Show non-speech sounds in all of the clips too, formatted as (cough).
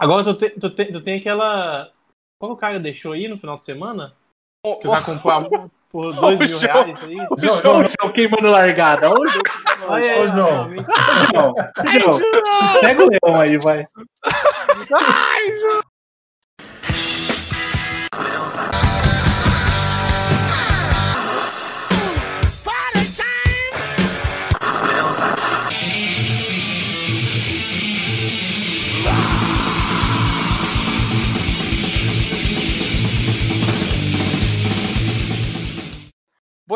Agora tu, te, tu, te, tu tem aquela. Qual o cara deixou aí no final de semana? Ô, Que vai comprar por dois Ô, mil João. reais aí? ô, João, João, João queimando largada. Ô, João. Olha aí, Ô, João. João, João, Pega o leão aí, vai.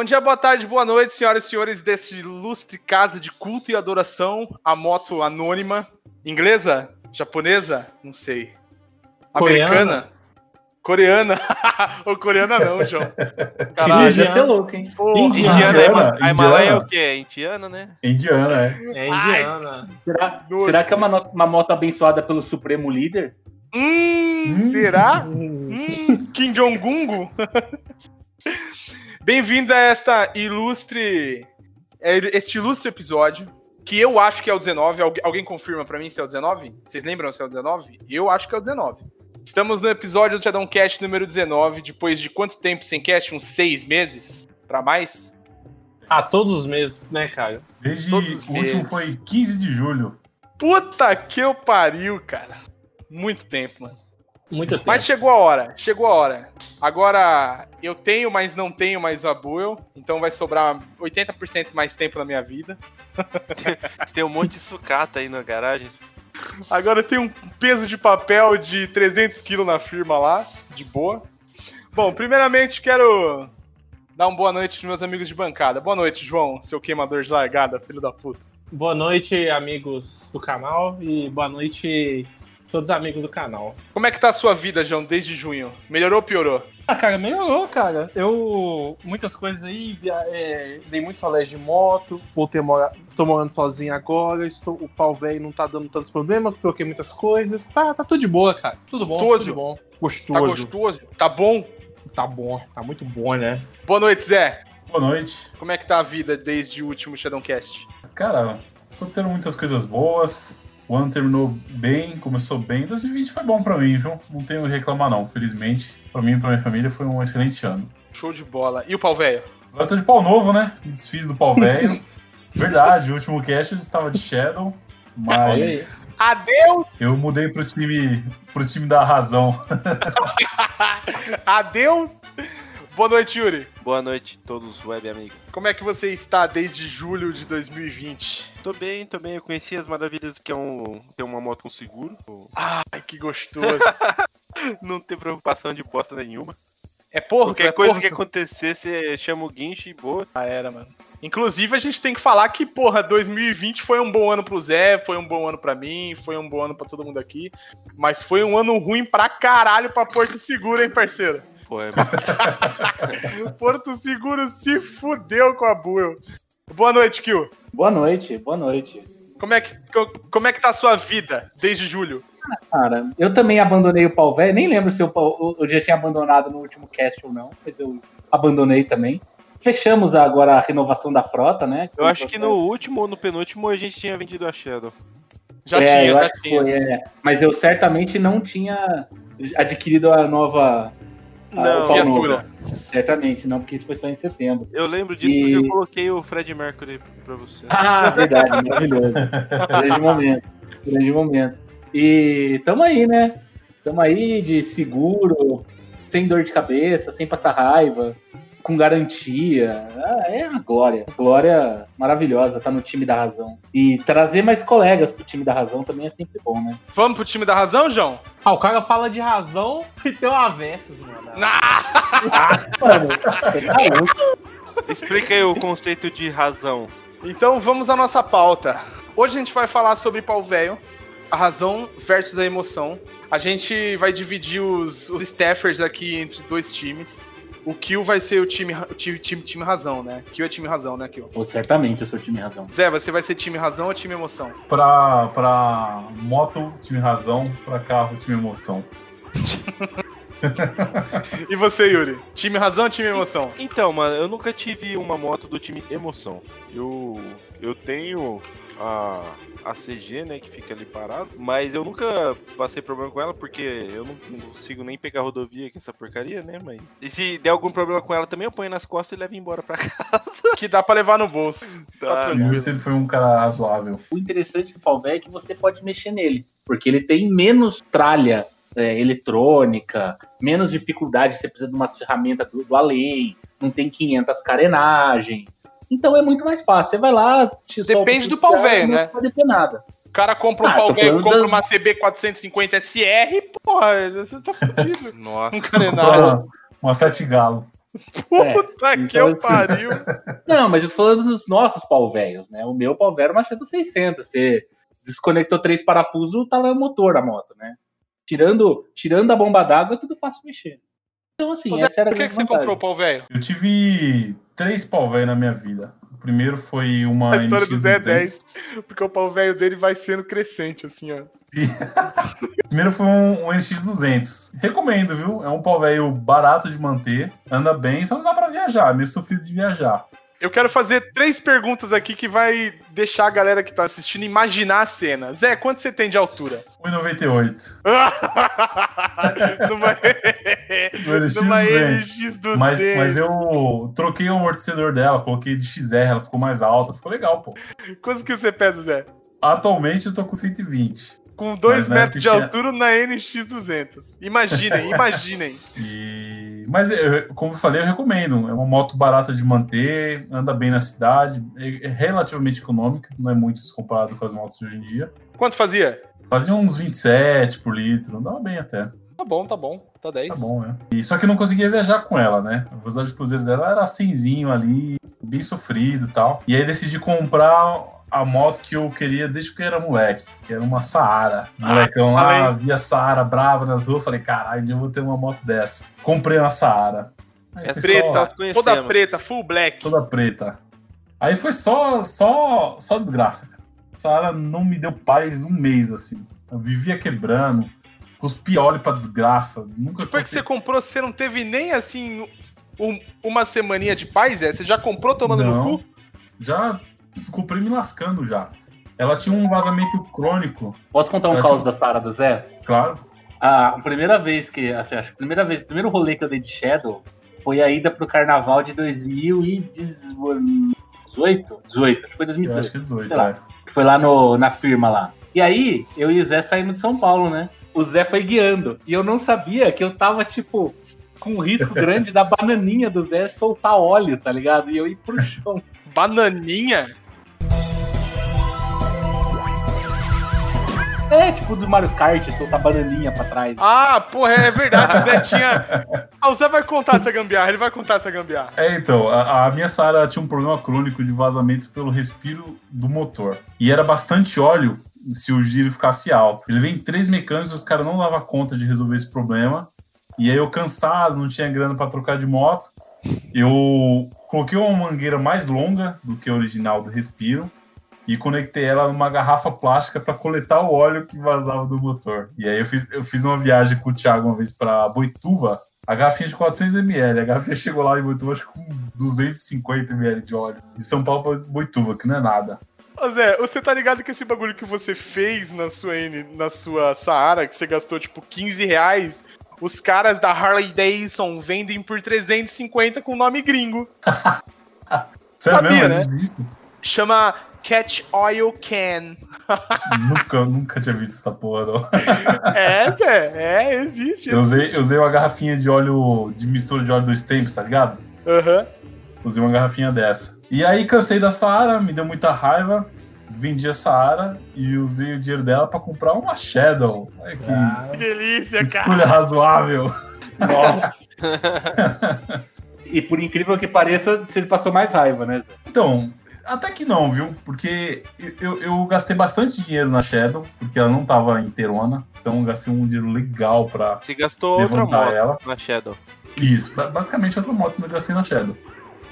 Bom dia, boa tarde, boa noite, senhoras e senhores desse ilustre casa de culto e adoração, a moto anônima, inglesa, japonesa, não sei, americana, coreana, (laughs) ou coreana não, João. (laughs) Caralho, Indiana. ia ser louco, hein? Porra. Indiana. Indiana, Indiana, a Himalaia é Indiana. o quê? É indiana, né? Indiana, é. É indiana. Será, Nojo. será que é uma, uma moto abençoada pelo Supremo Líder? Hum, Hum. será? Hum, Kim Jong-un? (laughs) Bem-vindo a esta ilustre, é, este ilustre episódio, que eu acho que é o 19. Algu- Alguém confirma pra mim se é o 19? Vocês lembram se é o 19? Eu acho que é o 19. Estamos no episódio do Shadowcast número 19, depois de quanto tempo sem cast? Uns seis meses? Pra mais? Ah, todos os meses, né, cara? Desde Todos os o último meses. foi 15 de julho. Puta que eu pariu, cara. Muito tempo, mano. Muito tempo. Mas chegou a hora, chegou a hora. Agora eu tenho, mas não tenho mais o Abuel, então vai sobrar 80% mais tempo na minha vida. Você (laughs) tem um monte de sucata aí na garagem. Agora eu tenho um peso de papel de 300 kg na firma lá, de boa. Bom, primeiramente quero dar uma boa noite pros meus amigos de bancada. Boa noite, João, seu queimador de largada, filho da puta. Boa noite, amigos do canal, e boa noite, todos os amigos do canal. Como é que tá a sua vida, João, desde junho? Melhorou ou piorou? Ah, cara, melhorou, cara. Eu. Muitas coisas aí, via, é, dei muitos rolês de moto, voltei a morar. Tô morando sozinho agora, estou, o pau velho não tá dando tantos problemas, troquei muitas coisas. Tá, tá tudo de boa, cara. Tudo bom, Gostoso. tudo bom. Tá Gostoso. gostoso? Tá bom? Tá bom, tá muito bom, né? Boa noite, Zé. Boa noite. Como é que tá a vida desde o último Shadowcast? Cara, aconteceram muitas coisas boas. O ano terminou bem, começou bem. 2020 foi bom pra mim, viu? Não tenho o que reclamar, não. Felizmente, pra mim e pra minha família foi um excelente ano. Show de bola. E o pau velho? Agora eu tô de pau novo, né? Me desfiz do pau (laughs) velho. Verdade, o último cast eu estava de Shadow, mas. Adeus! eu mudei pro time, pro time da razão. (laughs) Adeus! Boa noite, Yuri. Boa noite, todos web amigos. Como é que você está desde julho de 2020? Tô bem, tô bem. Eu conheci as maravilhas que é um, ter uma moto com seguro. Ai, que gostoso. (laughs) Não ter preocupação de bosta nenhuma. É porra, Qualquer é coisa porra. que acontecer, você chama o guincho e boa. Ah, era, mano. Inclusive, a gente tem que falar que, porra, 2020 foi um bom ano pro Zé, foi um bom ano pra mim, foi um bom ano pra todo mundo aqui. Mas foi um ano ruim pra caralho pra Porto Seguro, hein, parceiro? É... (laughs) Porto Seguro se fudeu com a Buell. Boa noite, Kill. Boa noite, boa noite. Como é que, co- como é que tá a sua vida desde julho? Cara, eu também abandonei o pau velho. Nem lembro se eu, eu- eu já tinha abandonado no último cast ou não, mas eu abandonei também. Fechamos agora a renovação da frota, né? Eu acho que no último ou no penúltimo a gente tinha vendido a Shadow. Já é, tinha, eu já acho que tinha. foi, é. Mas eu certamente não tinha adquirido a nova. Não, novo. viatura. Certamente não, porque isso foi só em setembro. Eu lembro disso E- porque eu coloquei o Fred Mercury pra você. Ah, verdade, maravilhoso. grande momento, grande momento. E tamo aí, né? Tamo aí de seguro, sem dor de cabeça, sem passar raiva, com garantia. Ah, é uma glória. Glória maravilhosa tá no time da razão. E trazer mais colegas pro time da razão também é sempre bom, né? Vamos pro time da razão, João? Ah, o cara fala de razão e tem uma Versys, mano. Mano, você tá. Explica aí o conceito de razão. Então vamos à nossa pauta. Hoje a gente vai falar sobre pau velho, a razão versus a emoção. A gente vai dividir os, os staffers aqui entre dois times. O Kill vai ser o time, time, time, time razão, né? Kill é time razão, né, Kill? Pô, certamente eu sou time razão. Zé, você vai ser time razão ou time emoção? Pra, pra moto, time razão. Pra carro, time emoção. (laughs) E você, Yuri? Time razão ou time emoção? Então, mano, eu nunca tive uma moto do time emoção. Eu, eu tenho a, a CG, né, que fica ali parado. Mas eu nunca passei problema com ela, porque eu não, não consigo nem pegar rodovia com essa porcaria, né? Mas. E se der algum problema com ela também, eu ponho nas costas e levo embora pra (laughs) casa. Que dá pra levar no bolso. Tá Tá, O. Will sempre foi um cara razoável. O interessante do Palvé é que você pode mexer nele, porque ele tem menos tralha é, eletrônica, menos dificuldade, você precisa de uma ferramenta do, do além, não tem 500 carenagens. Então é muito mais fácil. Você vai lá, te solta Depende do pau velho, não né? pode ter nada. O cara compra um Ah, pau velho, compra da- uma CB 450 SR, porra, você tá fudido. (laughs) Nossa. Um carenagem. Uma, uma sete galo. Puta que então, eu pariu. (laughs) Não, mas eu tô falando dos nossos pau velhos, né? O meu pau velho era uma Shadow 600. Você desconectou três parafusos, tá lá o motor da moto, né? Tirando, tirando a bomba d'água, é tudo fácil mexer. Então, assim, essa era a por que, que você comprou o pau velho? Eu tive três pau velho na minha vida. O primeiro foi uma A história do Zé é NX200. 10. Porque o pau velho dele vai sendo crescente, assim, ó. Primeiro foi um, um NX200. Recomendo, viu? É um pau velho barato de manter, anda bem, só não dá pra viajar, é meio sofrido de viajar. Eu quero fazer três perguntas aqui que vai deixar a galera que tá assistindo imaginar a cena. Zé, quanto você tem de altura? 1,98. (laughs) numa No (laughs) NX numa 200. NX200. Mas, mas eu troquei o amortecedor dela, coloquei de XR, ela ficou mais alta, ficou legal, pô. Quanto que você pesa, Zé? Atualmente eu tô com 120. Com 2 Mas na metros de tinha- altura na NX200. Imaginem, (laughs) imaginem. E... Mas, eu- como eu falei, eu recomendo. É uma moto barata de manter, anda bem na cidade, é relativamente econômica, não é muito comparado com as motos de hoje em dia. Quanto fazia? Fazia uns 27 por litro, andava bem até. Tá bom, tá bom. Tá 10. Tá bom, né? E, só que eu não conseguia viajar com ela, né? A velocidade de cruzeiro dela era 100 ali, bem sofrido e tal. E aí decidi comprar a moto que eu queria desde que eu era moleque, que era uma Saara. Molecão lá, falei. via Saara brava nas ruas, falei, caralho, eu vou ter uma moto dessa. Comprei uma Saara. Aí É Preta, só- toda preta, full black. toda preta. Aí foi só, só, só desgraça, cara. Saara não me deu paz um mês, assim. Eu vivia quebrando, cuspia óleo pra desgraça. Nunca Depois que você comprou, você não teve nem assim um- uma semaninha de paz, Zé? Você já comprou tomando Não. no cu? Já comprei me lascando já. Ela tinha um vazamento crônico, Posso contar um Eu caos te- da Sara do Zé? claro. A primeira vez que, assim, acho que a primeira vez, o primeiro rolê que eu dei de Shadow foi a ida pro carnaval de 2018? 18, acho que foi Eu 2018. acho que é 18, Sei lá. é. foi lá no, na firma lá. E aí, eu e o Zé saindo de São Paulo, né? O Zé foi guiando. E eu não sabia que eu tava, tipo, com um risco (laughs) grande da bananinha do Zé soltar óleo, tá ligado? E eu ir pro chão. Bananinha? É, tipo do Mario Kart, soltar bananinha pra trás. Ah, porra, é verdade. O Zé (laughs) tinha. Ah, o Zé vai contar essa gambiarra, ele vai contar essa gambiarra. É, então, a, a minha Sara tinha um problema crônico de vazamento pelo respiro do motor. E era bastante óleo se o giro ficasse alto. Ele vem em três mecânicos, os caras não davam conta de resolver esse problema. E aí eu cansado, não tinha grana para trocar de moto. Eu coloquei uma mangueira mais longa do que a original do respiro e conectei ela numa garrafa plástica para coletar o óleo que vazava do motor. E aí eu fiz, eu fiz uma viagem com o Thiago uma vez para Boituva, a garrafinha de 400ml. A garrafinha chegou lá em Boituva, acho que com uns 250ml de óleo. De São Paulo para Boituva, que não é nada. Ô Zé, você tá ligado que esse bagulho que você fez na sua, N, na sua Saara, que você gastou tipo 15 reais, os caras da Harley Davidson vendem por 350 com nome gringo. (laughs) Sabia, mesmo? né? Chama Catch Oil Can. (laughs) nunca, nunca tinha visto essa porra, não. É, Zé, é, existe. Eu usei, eu usei uma garrafinha de óleo, de mistura de óleo dos tempos, tá ligado? Aham. Usei uma garrafinha dessa. E aí cansei da Saara, me deu muita raiva, vendi a Saara e usei o dinheiro dela pra comprar uma Shadow. Olha que Que delícia, escolha cara. razoável. Nossa. (laughs) e por incrível que pareça, você passou mais raiva, né? Então, até que não, viu? Porque eu, eu gastei bastante dinheiro na Shadow, porque ela não tava inteirona. Então eu gastei um dinheiro legal pra Você gastou outra moto ela. na Shadow. Isso, ba- basicamente outra moto que eu gastei na Shadow.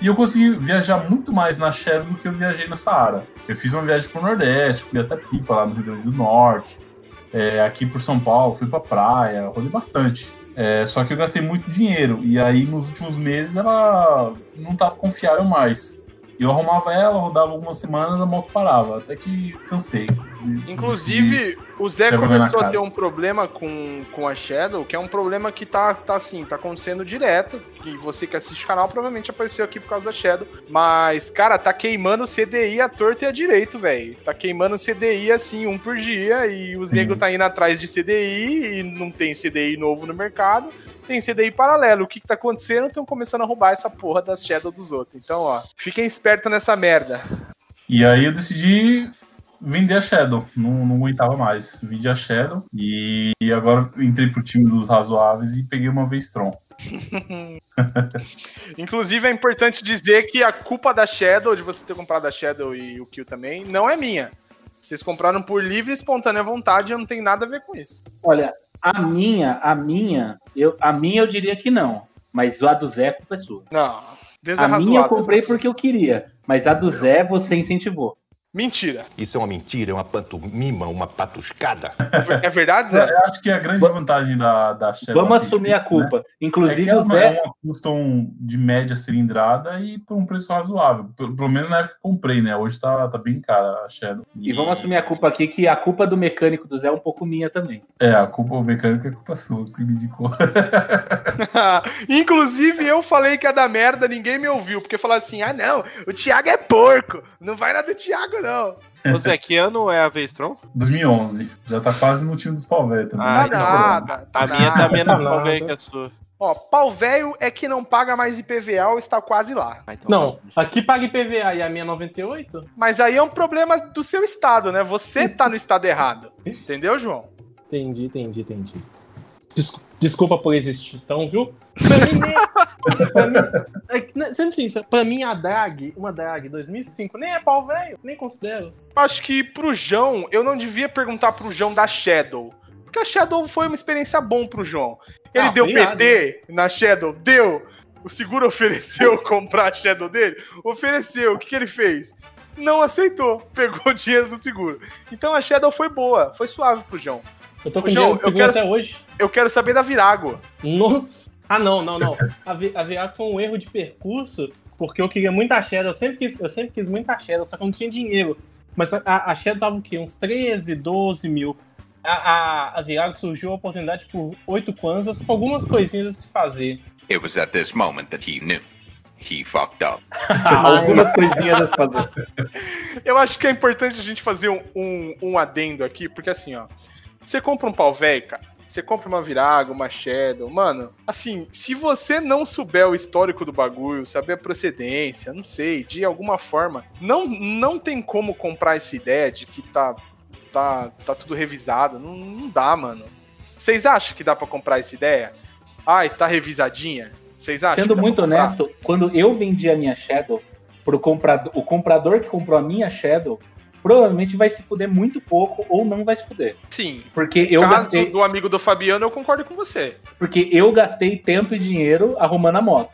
E eu consegui viajar muito mais na Shadow do que eu viajei na Saara. Eu fiz uma viagem pro Nordeste, fui até Pipa, lá no Rio Grande do Norte. É, aqui por São Paulo, fui pra praia, rodei bastante. É, só que eu gastei muito dinheiro. E aí, nos últimos meses, ela não tava confiável mais. Eu arrumava ela, rodava algumas semanas, a moto parava. Até que cansei. Inclusive, o Zé começou a ter um problema com, com a Shadow, que é um problema que tá, tá assim, tá acontecendo direto. E você que assiste o canal provavelmente apareceu aqui por causa da Shadow. Mas, cara, tá queimando CDI à torta e à direito, velho. Tá queimando CDI assim, um por dia. E os negros tá indo atrás de CDI e não tem CDI novo no mercado. Tem CDI paralelo. O que que tá acontecendo? Estão começando a roubar essa porra das Shadow dos outros. Então, ó, fiquem espertos nessa merda. E aí eu decidi vender a Shadow. Não, não aguentava mais. Vendi a Shadow e agora entrei pro time dos razoáveis e peguei uma Vestron. (laughs) Inclusive, é importante dizer que a culpa da Shadow, de você ter comprado a Shadow e o Kill também, não é minha. Vocês compraram por livre e espontânea vontade, eu não tenho nada a ver com isso. Olha, a minha, a minha, eu, a minha eu diria que não. Mas a do Zé a culpa é sua. Não. A minha eu comprei porque eu queria. Mas a do Zé você incentivou. Mentira. Isso é uma mentira, é uma pantomima, uma patuscada. É verdade, Zé? Eu acho que a grande vantagem da, da Shadow. Vamos assim, assumir a né, culpa. É Inclusive que o ela Zé. é uma custom de média cilindrada e por um preço razoável. Pelo, pelo menos na época que eu comprei, né? Hoje tá, tá bem cara a Shadow. E vamos assumir a culpa aqui, que a culpa do mecânico do Zé é um pouco minha também. É, a culpa mecânica é culpa sua, que você me indicou. (laughs) (laughs) Inclusive, eu falei que é da merda, ninguém me ouviu, porque falaram assim: ah, não, o Thiago é porco. Não vai nada do Thiago, não. Ô Zé, que ano é a Vestron? 2011. Já tá quase no time dos pau velho também. Ah, Tá nada. Tá A minha tá menos Nada. pau velho que a sua. Ó, pau velho é que não paga mais IPVA ou está quase lá. Ah, então Não, tá. aqui paga IPVA e a minha 98? Mas aí é um problema do seu estado, né? Você tá no estado errado. (laughs) Entendeu, João? Entendi, entendi, entendi. Des- desculpa por existir, então, viu? Pra mim, nem... (laughs) pra mim, é né, sendo sincero, pra mim a drag, uma drag 2005, nem é pau velho, nem considero. Acho que pro João, eu não devia perguntar pro João da Shadow. Porque a Shadow foi uma experiência bom pro João. Ele Ah, deu PT na Shadow? Deu. O seguro (laughs) ofereceu comprar a Shadow dele? Ofereceu. O que, que ele fez? Não aceitou. Pegou o dinheiro do seguro. Então a Shadow foi boa. Foi suave pro João. Eu tô com João, eu quero- até hoje. Eu quero saber da Virago. Nossa! Ah, não, não, não. A, Vi- a Virago foi um erro de percurso, porque eu queria muita Shadow. Eu sempre quis, eu sempre quis muita Shadow, só que eu não tinha dinheiro. Mas a, a Shadow tava o quê? Uns 13, 12 mil. A, a, a Virago surgiu a oportunidade por 8 kwanzas com algumas coisinhas a se fazer. It was at this moment that he knew. He fucked up. (laughs) Algumas coisinhas a se fazer. Eu acho que é importante a gente fazer um, um, um adendo aqui, porque assim, ó. Você compra um pau velho, cara. Você compra uma Virago, uma Shadow. Mano, assim, se você não souber o histórico do bagulho, saber a procedência, não sei, de alguma forma, não, não tem como comprar essa ideia de que tá, tá, tá tudo revisado. Não, não dá, mano. Vocês acham que dá pra comprar essa ideia? Ai, tá revisadinha? Vocês acham? Sendo muito honesto, quando eu vendi a minha Shadow pro comprador, o comprador que comprou a minha Shadow provavelmente vai se fuder muito pouco ou não vai se fuder. Sim. Porque eu caso gastei, do amigo do Fabiano, eu concordo com você. porque eu gastei tempo e dinheiro arrumando a moto.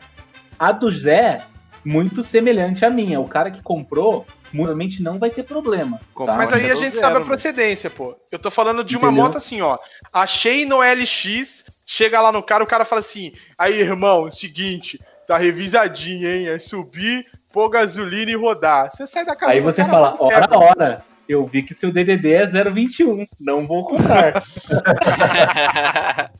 A do Zé, muito semelhante à minha. O cara que comprou, provavelmente não vai ter problema. Tá? Mas aí a do gente zero, sabe a mano. procedência, pô. Eu tô falando de uma Entendeu? moto assim, ó. Achei no LX, chega lá no cara, o cara fala assim: aí, irmão, é seguinte, tá revisadinho, hein? É subir, pôr gasolina e rodar. Você sai da casa Aí você cara, fala, bota o ora, pé, ora, eu vi que seu DDD é 021, não vou comprar. (laughs)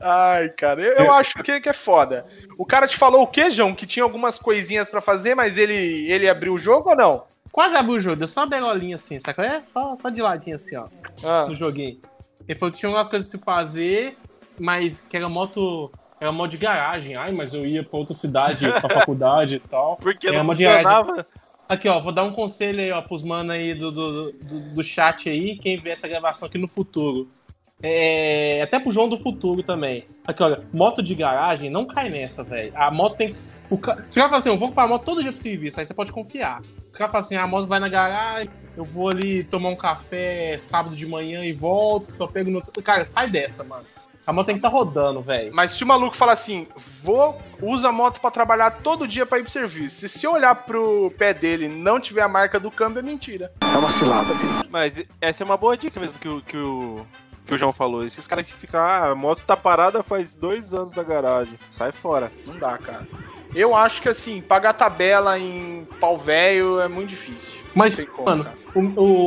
Ai, cara, eu, eu acho que, que é foda. O cara te falou o quê, João? Que tinha algumas coisinhas pra fazer, mas ele, ele abriu o jogo ou não? Quase abriu o jogo, deu só uma begolinha assim, sacou? É só, só de ladinho assim, ó, Ah, no joguinho. Ele falou que tinha algumas coisas a se fazer, mas que era moto. Era moto de garagem. Ai, mas eu ia pra outra cidade, pra faculdade e tal. (laughs) Porque É não diagem. funcionava. Aqui, ó, vou dar um conselho aí, ó, pros manos aí do, do, do, do chat aí, quem vê essa gravação aqui no futuro. É, até pro João do futuro também. Aqui, olha, moto de garagem, não cai nessa, velho. A moto tem. O ca... Se o cara fala assim, eu vou comprar a moto todo dia pro serviço, aí você pode confiar. Se o cara fala assim, ah, a moto vai na garagem, eu vou ali tomar um café sábado de manhã e volto, só pego no. Cara, sai dessa, mano. A moto tem que estar tá rodando, velho. Mas se o maluco falar assim, vou, usa a moto pra trabalhar todo dia pra ir pro serviço. E se eu olhar pro pé dele e não tiver a marca do câmbio, é mentira. Mas essa é uma boa dica mesmo que o, que o, que o João falou. Esses caras que ficam, ah, a moto tá parada faz dois anos da garagem. Sai fora. Não dá, cara. Eu acho que assim, pagar tabela em pau velho é muito difícil. Mas, como, mano, o,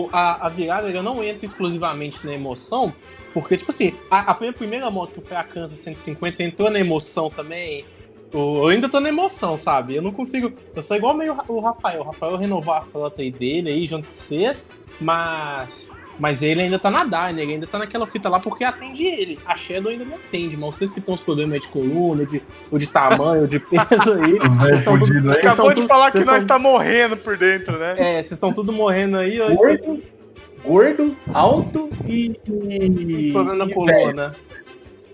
o- a, a virada eu não entra exclusivamente na emoção, porque, tipo assim, a, a minha primeira moto, que foi a Kansas 150, entrou na emoção também. Eu ainda tô na emoção, sabe? Eu não consigo. Eu sou igual meio o Rafael. O Rafael renovou a frota aí dele aí junto com vocês, mas. Mas ele ainda tá na Dyna, ele ainda tá naquela fita lá porque atende ele. A Shadow ainda não atende, mas vocês que estão os problemas aí de coluna, de, ou de tamanho, de peso aí. (laughs) Vocês estão tudo- Acabou de tudo- falar que nós estão- tá morrendo por dentro, né? É, vocês estão tudo morrendo aí. ó, Gordo, alto e. e- Problema na e velho. coluna.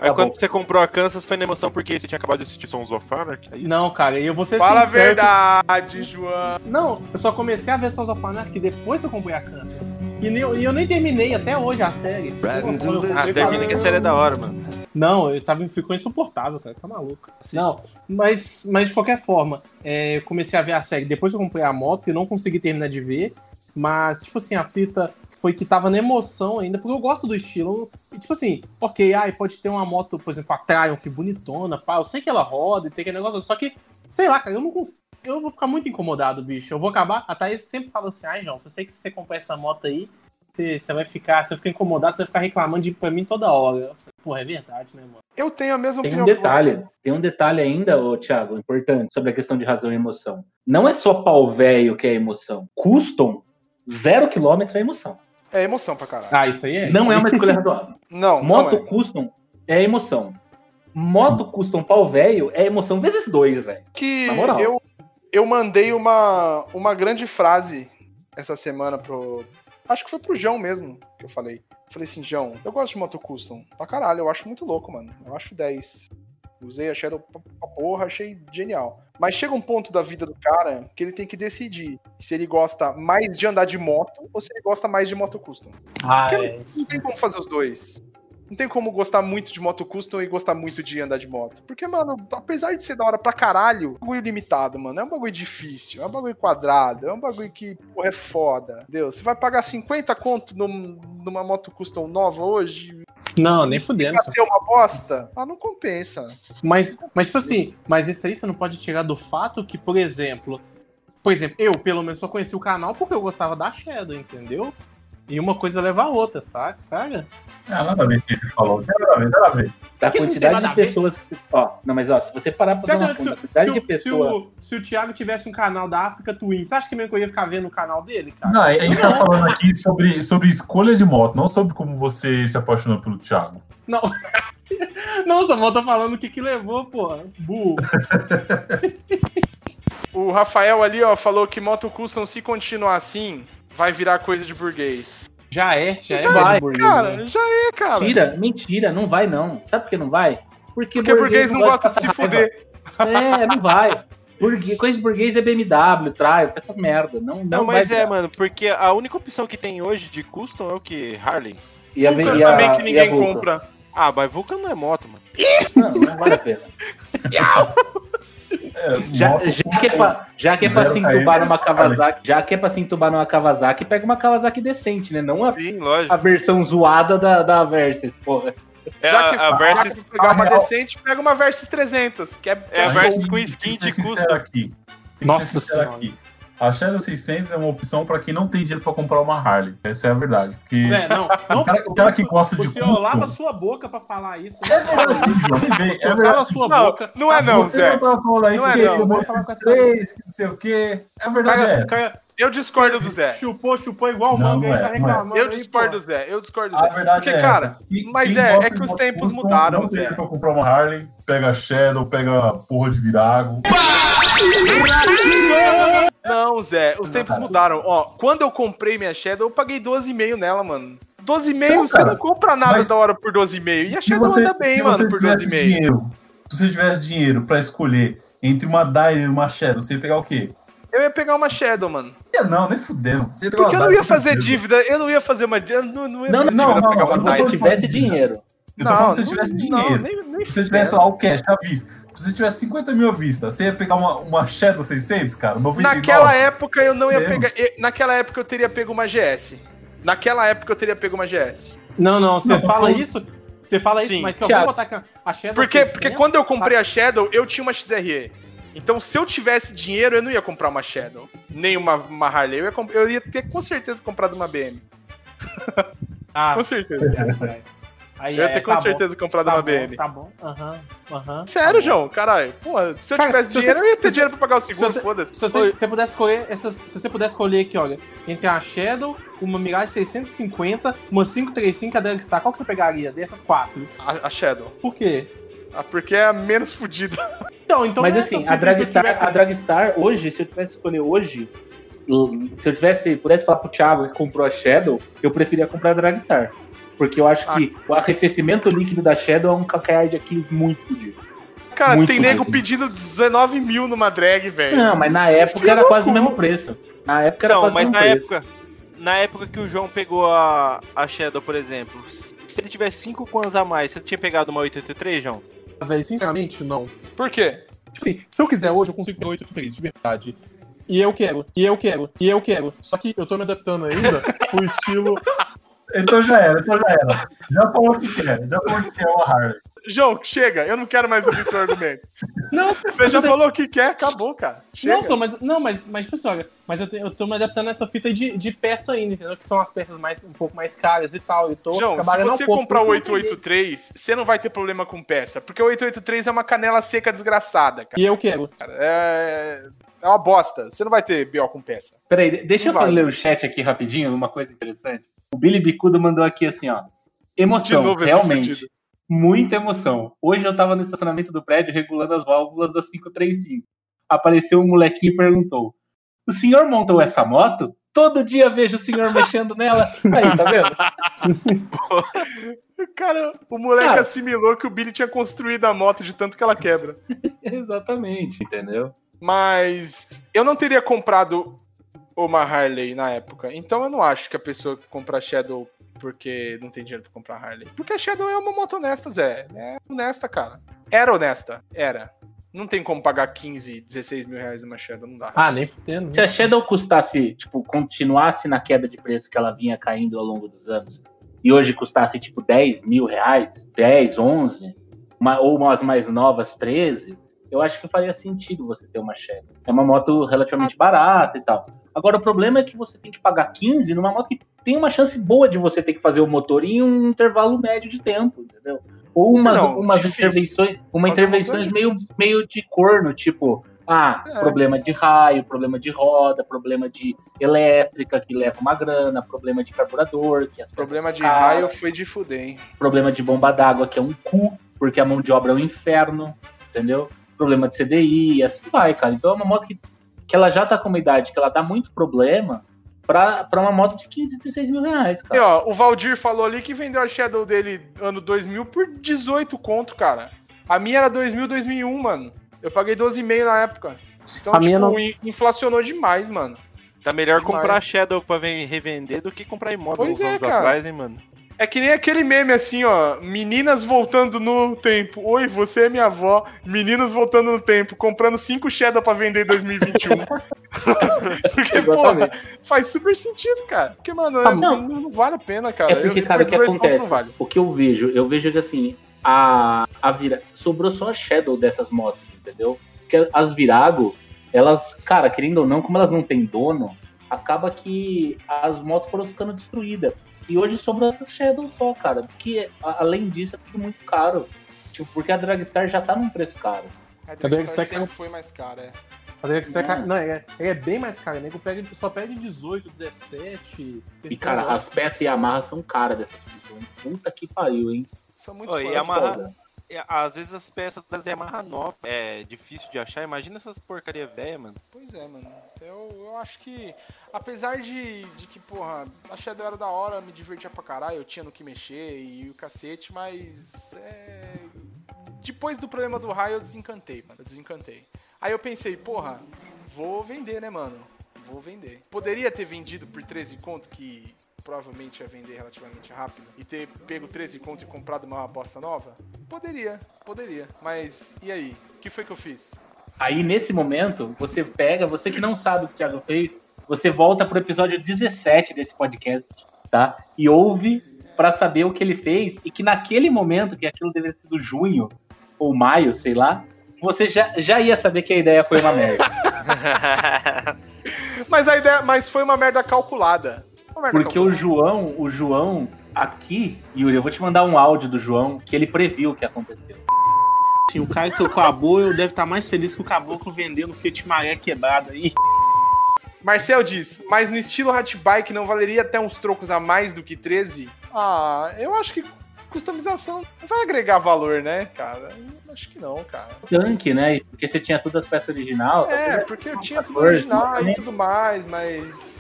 Aí Tá quando bom. você comprou a Kansas foi na emoção porque você tinha acabado de assistir Sons of Anarchy? Aí, Não, cara, e eu vou ser Fala a sincero que- verdade, João. Não, eu só comecei a ver Sons of Anarchy depois que eu comprei a Kansas. E, nem- e eu nem terminei até hoje a série. Ah, termina que a série é da hora, mano. Não, eu tava, ficou insuportável, cara. Tá maluco. Não, mas, mas de qualquer forma, é, eu comecei a ver a série depois que eu comprei a moto e não consegui terminar de ver. Mas, tipo assim, a fita foi que tava na emoção ainda, porque eu gosto do estilo. E, tipo assim, ok, ai, pode ter uma moto, por exemplo, a Triumph bonitona, pá. Eu sei que ela roda e tem aquele negócio, só que, sei lá, cara, eu não consigo. Eu vou ficar muito incomodado, bicho. Eu vou acabar. A Thaís sempre fala assim, ai, João, eu sei que se você comprar essa moto aí, você, você vai ficar, você fica incomodado, você vai ficar reclamando de ir pra mim toda hora. Eu Porra, é verdade, né, mano? Eu tenho a mesma Tem um opinião que detalhe, tem um detalhe ainda, ô, Thiago, importante, sobre a questão de razão e emoção. Não é só pau velho que é emoção. Custom, zero quilômetro é emoção. É emoção pra caralho. Ah, isso aí é. Não é uma escolha razoável. (laughs) Não, Moto não é. custom é emoção. Moto custom pau velho é emoção vezes dois, velho. que Na moral. eu, eu mandei uma, uma grande frase essa semana pro. Acho que foi pro João mesmo que eu falei. Falei assim, João, eu gosto de moto custom. Pra caralho, eu acho muito louco, mano. Eu acho 10. Usei a Shadow pra porra, achei genial. Mas chega um ponto da vida do cara que ele tem que decidir se ele gosta mais de andar de moto ou se ele gosta mais de moto custom. Ah, Porque é. Não tem como fazer os dois. Não tem como gostar muito de moto custom e gostar muito de andar de moto. Porque, mano, apesar de ser da hora pra caralho, é um bagulho limitado, mano. É um bagulho difícil, é um bagulho quadrado, é um bagulho que, porra, é foda. Entendeu? Você vai pagar 50 conto num- numa moto custom nova hoje Não, nem fudendo. pra ser uma bosta? Ah, não compensa. Mas, mas, tipo assim, mas isso aí você não pode tirar do fato que, por exemplo. Por exemplo, eu, pelo menos, só conheci o canal porque eu gostava da Shadow, entendeu? E uma coisa leva a outra, saca? Fraga? Ah, nada a ver com o que você falou. Nada a ver, nada a ver. Da tem quantidade de pessoas que. Ó, não, mas ó, se você parar pra Você uma conta, se, quantidade se de o- se, pessoas. o, se o Thiago tivesse um canal da África Twin, você acha que mesmo que eu ia ficar vendo o canal dele, cara? Não, a gente tá falando aqui sobre, sobre escolha de moto, não sobre como você se apaixonou pelo Thiago. Não. (laughs) Não, só tô falando o que que levou, pô. Burro. (laughs) O Rafael ali, ó, falou que moto custom, se continuar assim, vai virar coisa de burguês. Já é, já é Vai, mais burguês, né? Cara, já é, cara. Mentira, mentira, não vai não. Sabe por que não vai? Porque, Porque burguês não gosta de se passar fuder. É, não vai. Burgue- coisa de burguês é BMW, Triumph, essas merda. Não, não, Não, vai mas é, mano, porque a única opção que tem hoje de custom é o que? Harley. E a, Vulcan e a- também que ninguém compra. Ah, mas Vulcan não é moto, mano. Não, não vale a pena. É, Já, moto já que é pra, já que é pra se entubar é numa só Kawasaki, já que é pra se entubar numa Kawasaki, pega uma Kawasaki decente, né? Não a, Sim, a versão zoada da, da Versys, porra. É já que, a, a já Versys, que pegar uma a real- decente, pega uma Versys 300, que é, que é a. Versys com que- skin que de custo. aqui. Que Nossa Senhora. aqui. A Shadow 600 é uma opção pra quem não tem dinheiro pra comprar uma Harley. Essa é a verdade. Porque Zé, não, (laughs) não o, cara, o cara que gosta de O senhor custo- lava sua boca pra falar isso. É verdade, João, vem, vem, O é cala sua Não, boca. não é não, Você Zé. não tava falando aí Não é que não, ele vamos falar com essa- três, que não sei o quê. É verdade, Cara, é. cara, Eu discordo do Zé. Chupou, chupou igual o manga é, tá não é. reclamando. Eu discordo do Zé. Eu discordo do A Zé. verdade Porque, é cara. Quem- mas quem é- é que os tempos custom mudaram, Não tem Zé. pra comprar uma Harley, pega Shadow, pega porra de virago. Não, Zé, os tempos mudaram. Ó, quando eu comprei minha Shadow, eu paguei 12,5 nela, mano. 12,5 Não, você não compra nada da hora por 12,5. E a Shadow você- anda bem, se mano, por tivesse 12,5. dinheiro, se você tivesse dinheiro pra escolher entre uma Dyna e uma Shadow, você ia pegar o quê? Eu ia pegar uma Shadow, mano. Ia não, nem fudendo. Você Porque eu não ia fazer certeza. dívida, eu não ia fazer uma. Eu não, não ia Não, fazer não, dívida não, não, uma não, Se você tivesse dinheiro. Eu tô falando se você tivesse dinheiro. Não, nem, nem Se você tivesse lá o cash à vista. Se você tivesse 50 mil à vista, você ia pegar uma, uma Shadow 600, cara? 99? Naquela época eu não ia Mesmo. pegar. eu- naquela época eu teria pego uma GS. Naquela época eu teria pego uma GS. Não, não, você Não, fala eu- isso. Você fala isso, Sim. mas que eu vou botar aqui a Shadow Porque, 600, porque quando eu comprei a Shadow, eu tinha uma XRE. Então, se eu tivesse dinheiro, eu não ia comprar uma Shadow, nem uma, uma Harley. Eu ia, comp- eu ia ter com certeza comprado uma BM. (laughs) Ah, Com certeza. (laughs) aí, Eu ia é, ter com tá bom, certeza comprado tá uma bom, BM. Tá bom, aham, aham. Sério, tá bom. João, caralho. Porra, se eu Cara, tivesse se você- dinheiro, eu ia ter dinheiro pra pagar o seguro, se foda-se. Se você, se pudesse escolher essas, se você pudesse escolher aqui, olha, entre a Shadow, uma Mirage 650, uma 535 e a Dragstar, qual que você pegaria dessas quatro? A, a Shadow. Por quê? Ah, porque é a menos fodida. Então, então Mas assim, a Dragstar, tivesse- a Dragstar hoje, se eu tivesse que escolher hoje, se eu tivesse, pudesse falar pro Thiago que comprou a Shadow, eu preferia comprar a Dragstar. Porque eu acho Ah. que o arrefecimento líquido da Shadow é um calcanhar de Aquiles muito fodido. Cara, Muito tem nego pedindo 19 mil numa drag, velho. Não, mas na época Filho era do quase o mesmo preço. Na época era Então, quase o mas mesmo na preço. época, na época que o João pegou a, a Shadow, por exemplo, se ele tivesse 5 coins a mais, você tinha pegado uma 883, João? Véi, sinceramente, não. Por quê? Tipo assim, se eu quiser hoje, eu consigo ter 8 3, de verdade. E eu quero, e eu quero, e eu quero. Só que eu tô me adaptando ainda pro estilo. Então já era, então já era. Já falou o que quer, já falou o que quer o Harley. João, chega, eu não quero mais ouvir seu argumento. (laughs) Não, Você já falou o que quer, acabou, cara. Chega. Não, só, mas, não, mas, mas tipo assim, olha, mas eu, te- eu tô me adaptando a essa fita de, de peça ainda, entendeu? Que são as peças mais, um pouco mais caras e tal. Eu tô João, se você um pouco, comprar o por isso que eu peguei. 883, você não vai ter problema com peça. Porque o 883 é uma canela seca desgraçada, cara. E eu quero. É, é uma bosta. Você não vai ter BO com peça. Peraí, de- deixa Não eu vai. ler o chat aqui rapidinho, uma coisa interessante. O Billy Bicudo mandou aqui assim, ó. Emoção, De novo esse realmente. Muita emoção. Hoje eu tava no estacionamento do prédio regulando as válvulas da 535. Apareceu um molequinho e perguntou: O senhor montou essa moto? Todo dia vejo o senhor mexendo nela. Aí, tá vendo? (laughs) Cara, o moleque Cara. assimilou que o Billy tinha construído a moto de tanto que ela quebra. (laughs) Exatamente, entendeu? Mas eu não teria comprado uma Harley na época. Então eu não acho que a pessoa compra Shadow porque não tem dinheiro pra comprar Harley. Porque a Shadow é uma moto honesta, Zé. É honesta, cara. Era honesta. Era. Não tem como pagar 15, 16 mil reais numa Shadow, não dá. Ah, nem fudendo. Se a Shadow custasse, tipo, continuasse na queda de preço que ela vinha caindo ao longo dos anos, e hoje custasse, tipo, 10 mil reais, 10, 11, uma- ou umas mais novas, 13, eu acho que faria sentido você ter uma Shadow. É uma moto relativamente barata e tal. Agora, o problema é que você tem que pagar 15 numa moto que tem uma chance boa de você ter que fazer o motor em um intervalo médio de tempo, entendeu? Ou umas, Não, umas intervenções, uma Fazer intervenções é meio, meio de corno, tipo, ah, É. problema de raio, problema de roda, problema de elétrica, que leva uma grana, problema de carburador, que as Problema de raio foi de fuder, hein? problema de bomba d'água, que é um cu, porque a mão de obra é um inferno, entendeu? Problema de CDI, assim vai, cara. Então é uma moto que, que ela já tá com uma idade que ela dá muito problema pra, pra uma moto de 15, 16 mil reais, E cara. ó, o Valdir falou ali que vendeu a Shadow dele ano 2000 por 18 conto, cara. A minha era 2000, 2001, mano. Eu paguei 12,5 na época. Então, A tipo, minha não- in- inflacionou demais, mano. Tá melhor Demais. comprar Shadow pra ven- revender do que comprar imóvel Pois uns é, anos cara. atrás, hein, mano? É que nem aquele meme assim, ó. Meninas voltando no tempo. Oi, você é minha avó. Meninos voltando no tempo. Comprando 5 Shadow pra vender em 2021. (laughs) Porque, porra, Exatamente. faz super sentido, cara. Porque, mano, Tá, é- não, não. vale a pena, cara. É porque, Eu- cara, o que 18 conto acontece? Não vale. O que eu vejo? Eu vejo que assim, a, a vira... sobrou só a Shadow dessas motos, entendeu? Porque as Virago, elas, cara, querendo ou não, como elas não têm dono, acaba que as motos foram ficando destruídas. E hoje sobrou essas Shadow só, cara. Porque a- além disso é tudo muito caro. Tipo, porque a Dragstar já tá num preço caro. A Cadê Dragstar que você sempre quer- foi mais cara, é. A Dragstar é Não. ca- Não, ele é, ele é bem mais caro, né? Pega, só pede 18, 17. E, cara, negócio. as peças Yamaha são caras dessas pessoas. Puta que pariu, hein? São muito Oi. Yamaha-. É, Às vezes as peças das Yamaha nova é difícil de achar. Imagina essas porcaria velha, mano. Pois é, mano. Eu, eu acho que, apesar de, de que, porra, a Shadow era da hora, me divertia pra caralho, eu tinha no que mexer e o cacete, mas. É... Depois do problema do raio, eu desencantei, mano. Eu desencantei. Aí eu pensei, porra, vou vender, né, mano? Vou vender. Poderia ter vendido por 13 conto, que provavelmente ia vender relativamente rápido, e ter pego 13 conto e comprado uma bosta nova? Poderia, poderia. Mas e aí? O que foi que eu fiz? Aí, nesse momento, você pega, você que não sabe o que o Thiago fez, você volta pro episódio 17 desse podcast, tá? E ouve pra saber o que ele fez e que naquele momento, que aquilo deveria ter sido junho ou maio, sei lá, você já, já ia saber que a ideia foi uma merda. (laughs) Mas a ideia, mas foi uma merda calculada. Porque o João, o João, aqui, Yuri, eu vou te mandar um áudio do João que ele previu o que aconteceu. Assim, o cara que tocou a boa deve estar mais feliz que o caboclo vendendo Fiat Maré quebrado aí. Marcel diz, mas no estilo Hatbike não valeria até uns trocos a mais do que 13? Ah, eu acho que customização não vai agregar valor, né, cara? Eu acho que não, cara. Tanque, né? Porque você tinha todas as peças original. É, porque eu tinha tudo original né? e tudo mais, mas.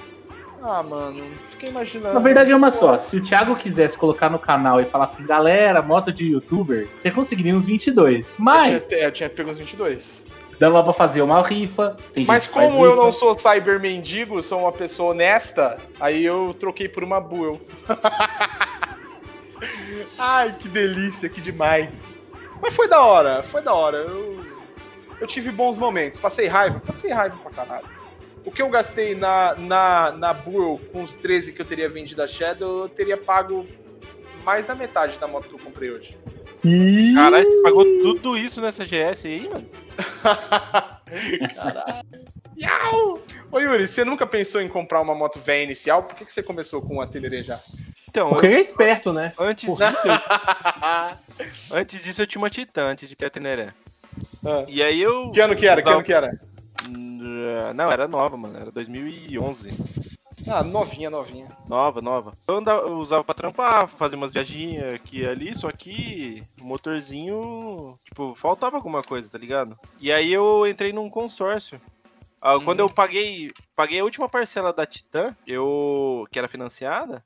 Ah, mano, fiquei imaginando. Na verdade é uma só. Se o Thiago quisesse colocar no canal e falar assim, galera, moto de youtuber, você conseguiria uns 22. Eu Mas tinha, eu tinha pego uns 22. dava pra fazer uma rifa. Mas como eu não sou cyber mendigo, sou uma pessoa honesta, aí eu troquei por uma Buell. (laughs) Ai, que delícia, que demais. Mas foi da hora, foi da hora. Eu, eu tive bons momentos. Passei raiva, passei raiva pra caralho. O que eu gastei na, na, na Buell com os 13 que eu teria vendido a Shadow, eu teria pago mais da metade da moto que eu comprei hoje. Caralho, você pagou tudo isso nessa GS aí, mano? (laughs) Iau! Ô Yuri, você nunca pensou em comprar uma moto velha inicial? Por que, que você começou com a Teneré já? Então, Porque ele é esperto, né? eu- antes Porra. disso, eu, (laughs) antes disso eu tinha uma Titan, antes de ter a Teneré. Ah. E aí eu... Que ano que era? Que ano que era? Não, era nova, mano. Era 2011. Ah, novinha, novinha. Nova, nova. Eu, andava, eu usava pra trampar, fazer umas viaginhas aqui e ali, só que o motorzinho, tipo, faltava alguma coisa, tá ligado? E aí eu entrei num consórcio. Ah, Uhum. Quando eu paguei, paguei a última parcela da Titan, eu que era financiada,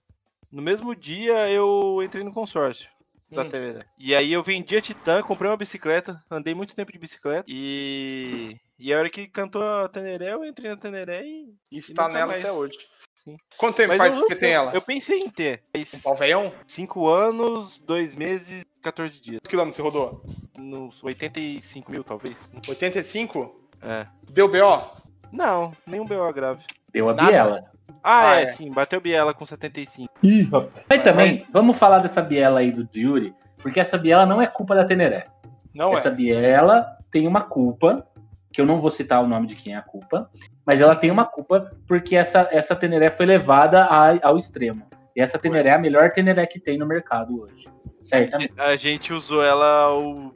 no mesmo dia eu entrei no consórcio. Da Hum. Teneré. E aí eu vendi a Titan, comprei uma bicicleta, andei muito tempo de bicicleta e e a hora que cantou a Teneré, eu entrei na Teneré e E está nunca nela mais. até hoje. Sim. Quanto tempo Mas faz eu- que você tem ela? Eu pensei em ter. Um veião? 5 anos, 2 meses, 14 dias. Quantos quilômetros você rodou? Nos 85 mil, talvez. 85? É. Deu BO? Não, nenhum BO grave. Deu a Nada. biela. Ah, Ah, é, é. sim, bateu Biela com 75. Ih, rapaz. Mas também, vamos falar dessa biela aí do Yuri, porque essa biela não é culpa da Teneré. Não essa é. biela tem uma culpa, que eu não vou citar o nome de quem é a culpa, mas ela tem uma culpa porque essa, essa Teneré foi levada a- ao extremo. E essa Teneré é a melhor Teneré que tem no mercado hoje. Certamente. A gente usou ela ao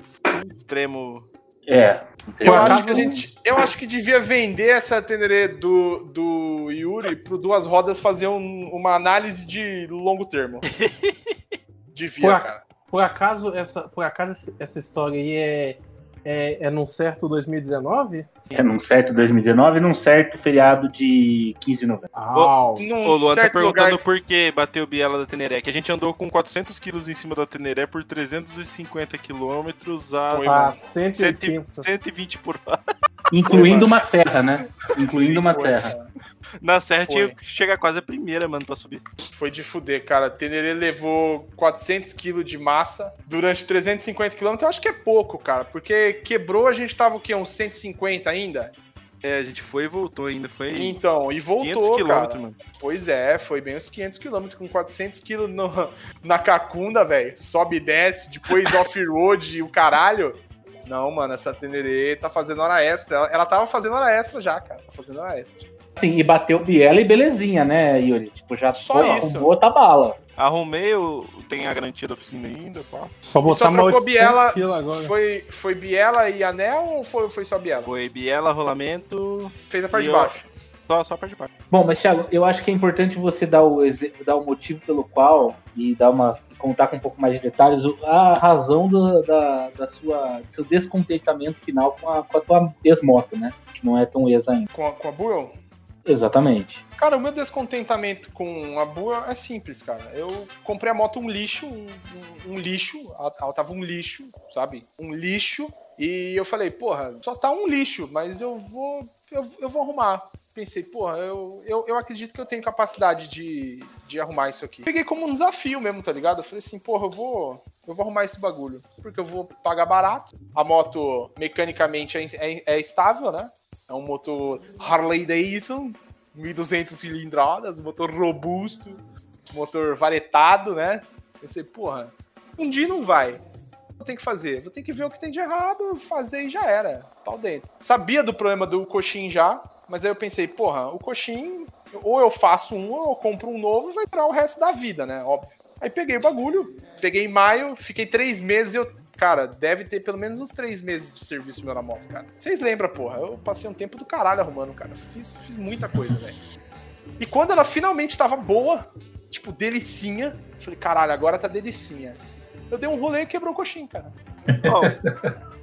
extremo. É. Eu acho, que a gente, eu acho que devia vender essa Teneré do, do Yuri pro Duas Rodas fazer um- uma análise de longo termo. (laughs) Devia, Por, ac- cara. por acaso, essa, por acaso essa- essa história aí é, é, é num certo 2019? É num certo 2019 num certo feriado de 15 de novembro. Num O Luan tá certo perguntando lugar- por que bateu Biela da Teneré. Que a gente andou com 400 quilos em cima da Teneré por 350 quilômetros a Foi, a mano. 180. 120 por hora. Incluindo uma serra, né? Incluindo uma Foi, serra. cara. Na serra Foi. tinha que chegar quase a primeira, mano, pra subir. Foi de fuder, cara. Teneré levou 400 kg de massa durante 350 km. Eu acho que é pouco, cara. Porque quebrou, a gente tava o quê? Uns 150 ainda? É, a gente foi e voltou ainda. Foi Então, e 500 voltou, cara. quilômetros, mano. Pois é, foi bem uns 500 km com 400 kg na cacunda, velho. Sobe e desce, depois (laughs) off-road e o caralho. Não, mano, essa Teneré tá fazendo hora extra. Ela, ela tava fazendo hora extra já, cara. Tá fazendo hora extra. Sim, e bateu Biela e belezinha, né, Yuri? Tipo, já Só pô, isso. arrumou outra bala. Arrumei, eu tenho a garantia da oficina ainda, pá. Só botar mais trocou 800 biela-. Foi, foi Biela e Anel ou foi, foi só Biela? Foi biela, rolamento, Fez a parte de eu- baixo. só, só a parte de baixo. Bom, mas Thiago, eu acho que é importante você dar o, dar o motivo pelo qual e dar uma contar com um pouco mais de detalhes a razão do, da, da sua do seu descontentamento final com a, com a tua ex-moto, né? Que não é tão ex ainda. Com a, com a Buell? Exatamente. Cara, o meu descontentamento com a Buell é simples, cara. Eu comprei a moto um lixo, um, um- um lixo, ela, ela tava um lixo, sabe? Um lixo. E eu falei, porra, só tá um lixo, mas eu vou. Eu, eu vou arrumar. Pensei, porra, eu, eu, eu acredito que eu tenho capacidade de, de arrumar isso aqui. Peguei como um desafio mesmo, tá ligado? Eu falei assim, porra, eu vou. Eu vou arrumar esse bagulho. Porque eu vou pagar barato. A moto mecanicamente é, é- é estável, né? É um motor Harley Davidson, 1.200 cilindradas, motor robusto, motor varetado, né? Pensei, porra, um dia não vai. eu tenho que fazer? Vou ter que ver o que tem de errado, fazer e já era. Pau dentro. Sabia do problema do coxim já, mas aí eu pensei, porra, o coxim, ou eu faço um, ou eu compro um novo e vai durar o resto da vida, né? Óbvio. Aí peguei o bagulho, peguei em maio, fiquei três meses e eu. Cara, deve ter pelo menos uns três meses de serviço meu na moto, cara. Vocês lembram, porra? Eu passei um tempo do caralho arrumando, cara. Fiz, fiz muita coisa, velho. E quando ela finalmente tava boa, tipo, delicinha, eu falei, caralho, agora tá delicinha. Eu dei um rolê e quebrou o coxim, cara. Ó, (laughs)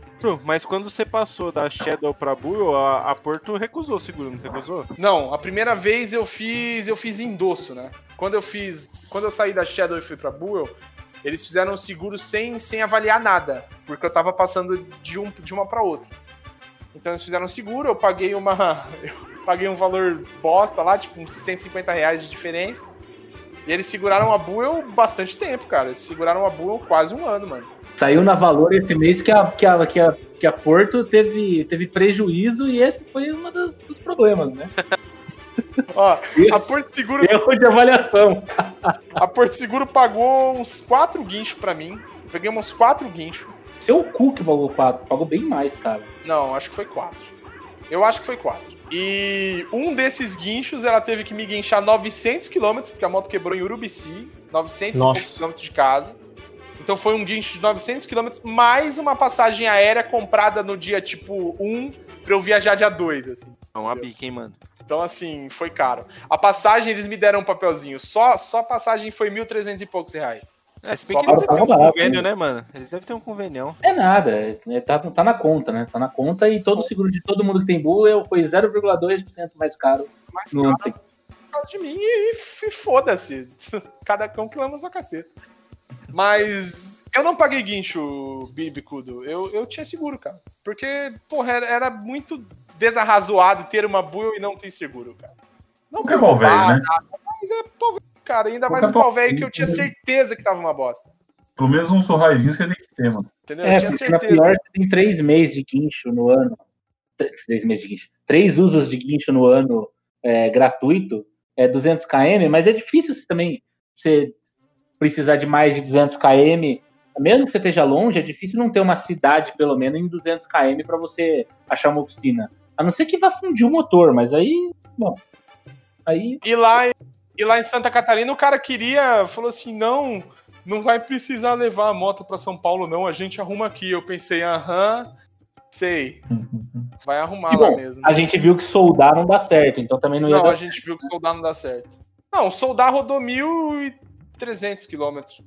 Mas quando você passou da Shadow pra Bull, a, a Porto recusou o seguro, não recusou? Não, a primeira vez eu fiz, eu fiz endosso, né? Quando eu fiz, quando eu saí da Shadow e fui pra Buell, eles fizeram o seguro sem, sem avaliar nada, porque eu tava passando de, um, de uma pra outra. Então eles fizeram seguro, eu paguei uma, (laughs) eu paguei um valor bosta lá, tipo uns 150 reais de diferença. E eles seguraram a Buell bastante tempo, cara. Eles seguraram a Buell quase um ano, mano. Saiu na valor esse mês que a, que a, que a, que a Porto teve, teve prejuízo e esse foi um dos, problemas, né? (laughs) Ó, a Porto Seguro, (laughs) Erro de avaliação. (laughs) a Porto Seguro pagou uns quatro guinchos pra mim. Eu Peguei uns quatro guinchos. Seu cu que pagou 4, pagou bem mais, cara. Não, acho que foi quatro. Eu acho que foi quatro. E um desses guinchos, ela teve que me guinchar 900 km, porque a moto quebrou em Urubici, 900 Nossa. km de casa. Então foi um guincho de 900 km, mais uma passagem aérea comprada no dia, tipo, 1, pra eu viajar dia 2, assim. É uma bica, hein, mano? Então, assim, foi caro. A passagem, eles me deram um papelzinho. Só, só a passagem foi 1.300 e poucos reais. É, se bem Só que eles devem ter um barato, convênio, né? né, mano? Eles devem ter um convênio. É nada, é, tá, tá na conta, né? Tá na conta e todo o seguro de todo mundo que tem Bull foi 0,2% mais caro Mas no ano caro seguinte. por causa de mim e, e foda-se. (laughs) Cada cão que lama sua caceta. Mas eu não paguei guincho, Bibicudo. Eu, eu tinha seguro, cara. Porque, porra, era, era muito desarrazoado ter uma bull e não ter seguro, cara. Não Qualquer pau velho, roubar, né? nada, Mas é velho, cara. Ainda mais um pau pau velho que eu tinha velho. certeza que tava uma bosta. Pelo menos um surraizinho você tem que ter, mano. Entendeu? eu É, tinha porque na certeza. pior tem três meses de guincho no ano. Três, três meses de guincho. Três usos de guincho no ano é, gratuito, é 200 km, mas é difícil você também você precisar de mais de 200 km. Mesmo que você esteja longe, é difícil não ter uma cidade, pelo menos, em 200 km para você achar uma oficina. A não ser que vá fundir o motor, mas aí, bom. Aí E lá, e lá em Santa Catarina o cara queria, falou assim, não, não vai precisar levar a moto pra São Paulo não, a gente arruma aqui. Eu pensei, aham, sei, vai arrumar E lá bom, mesmo. a gente viu que soldar não dá certo, então também não ia Não, dar a gente viu que soldar não dá certo. Não, soldar rodou 1.300 quilômetros,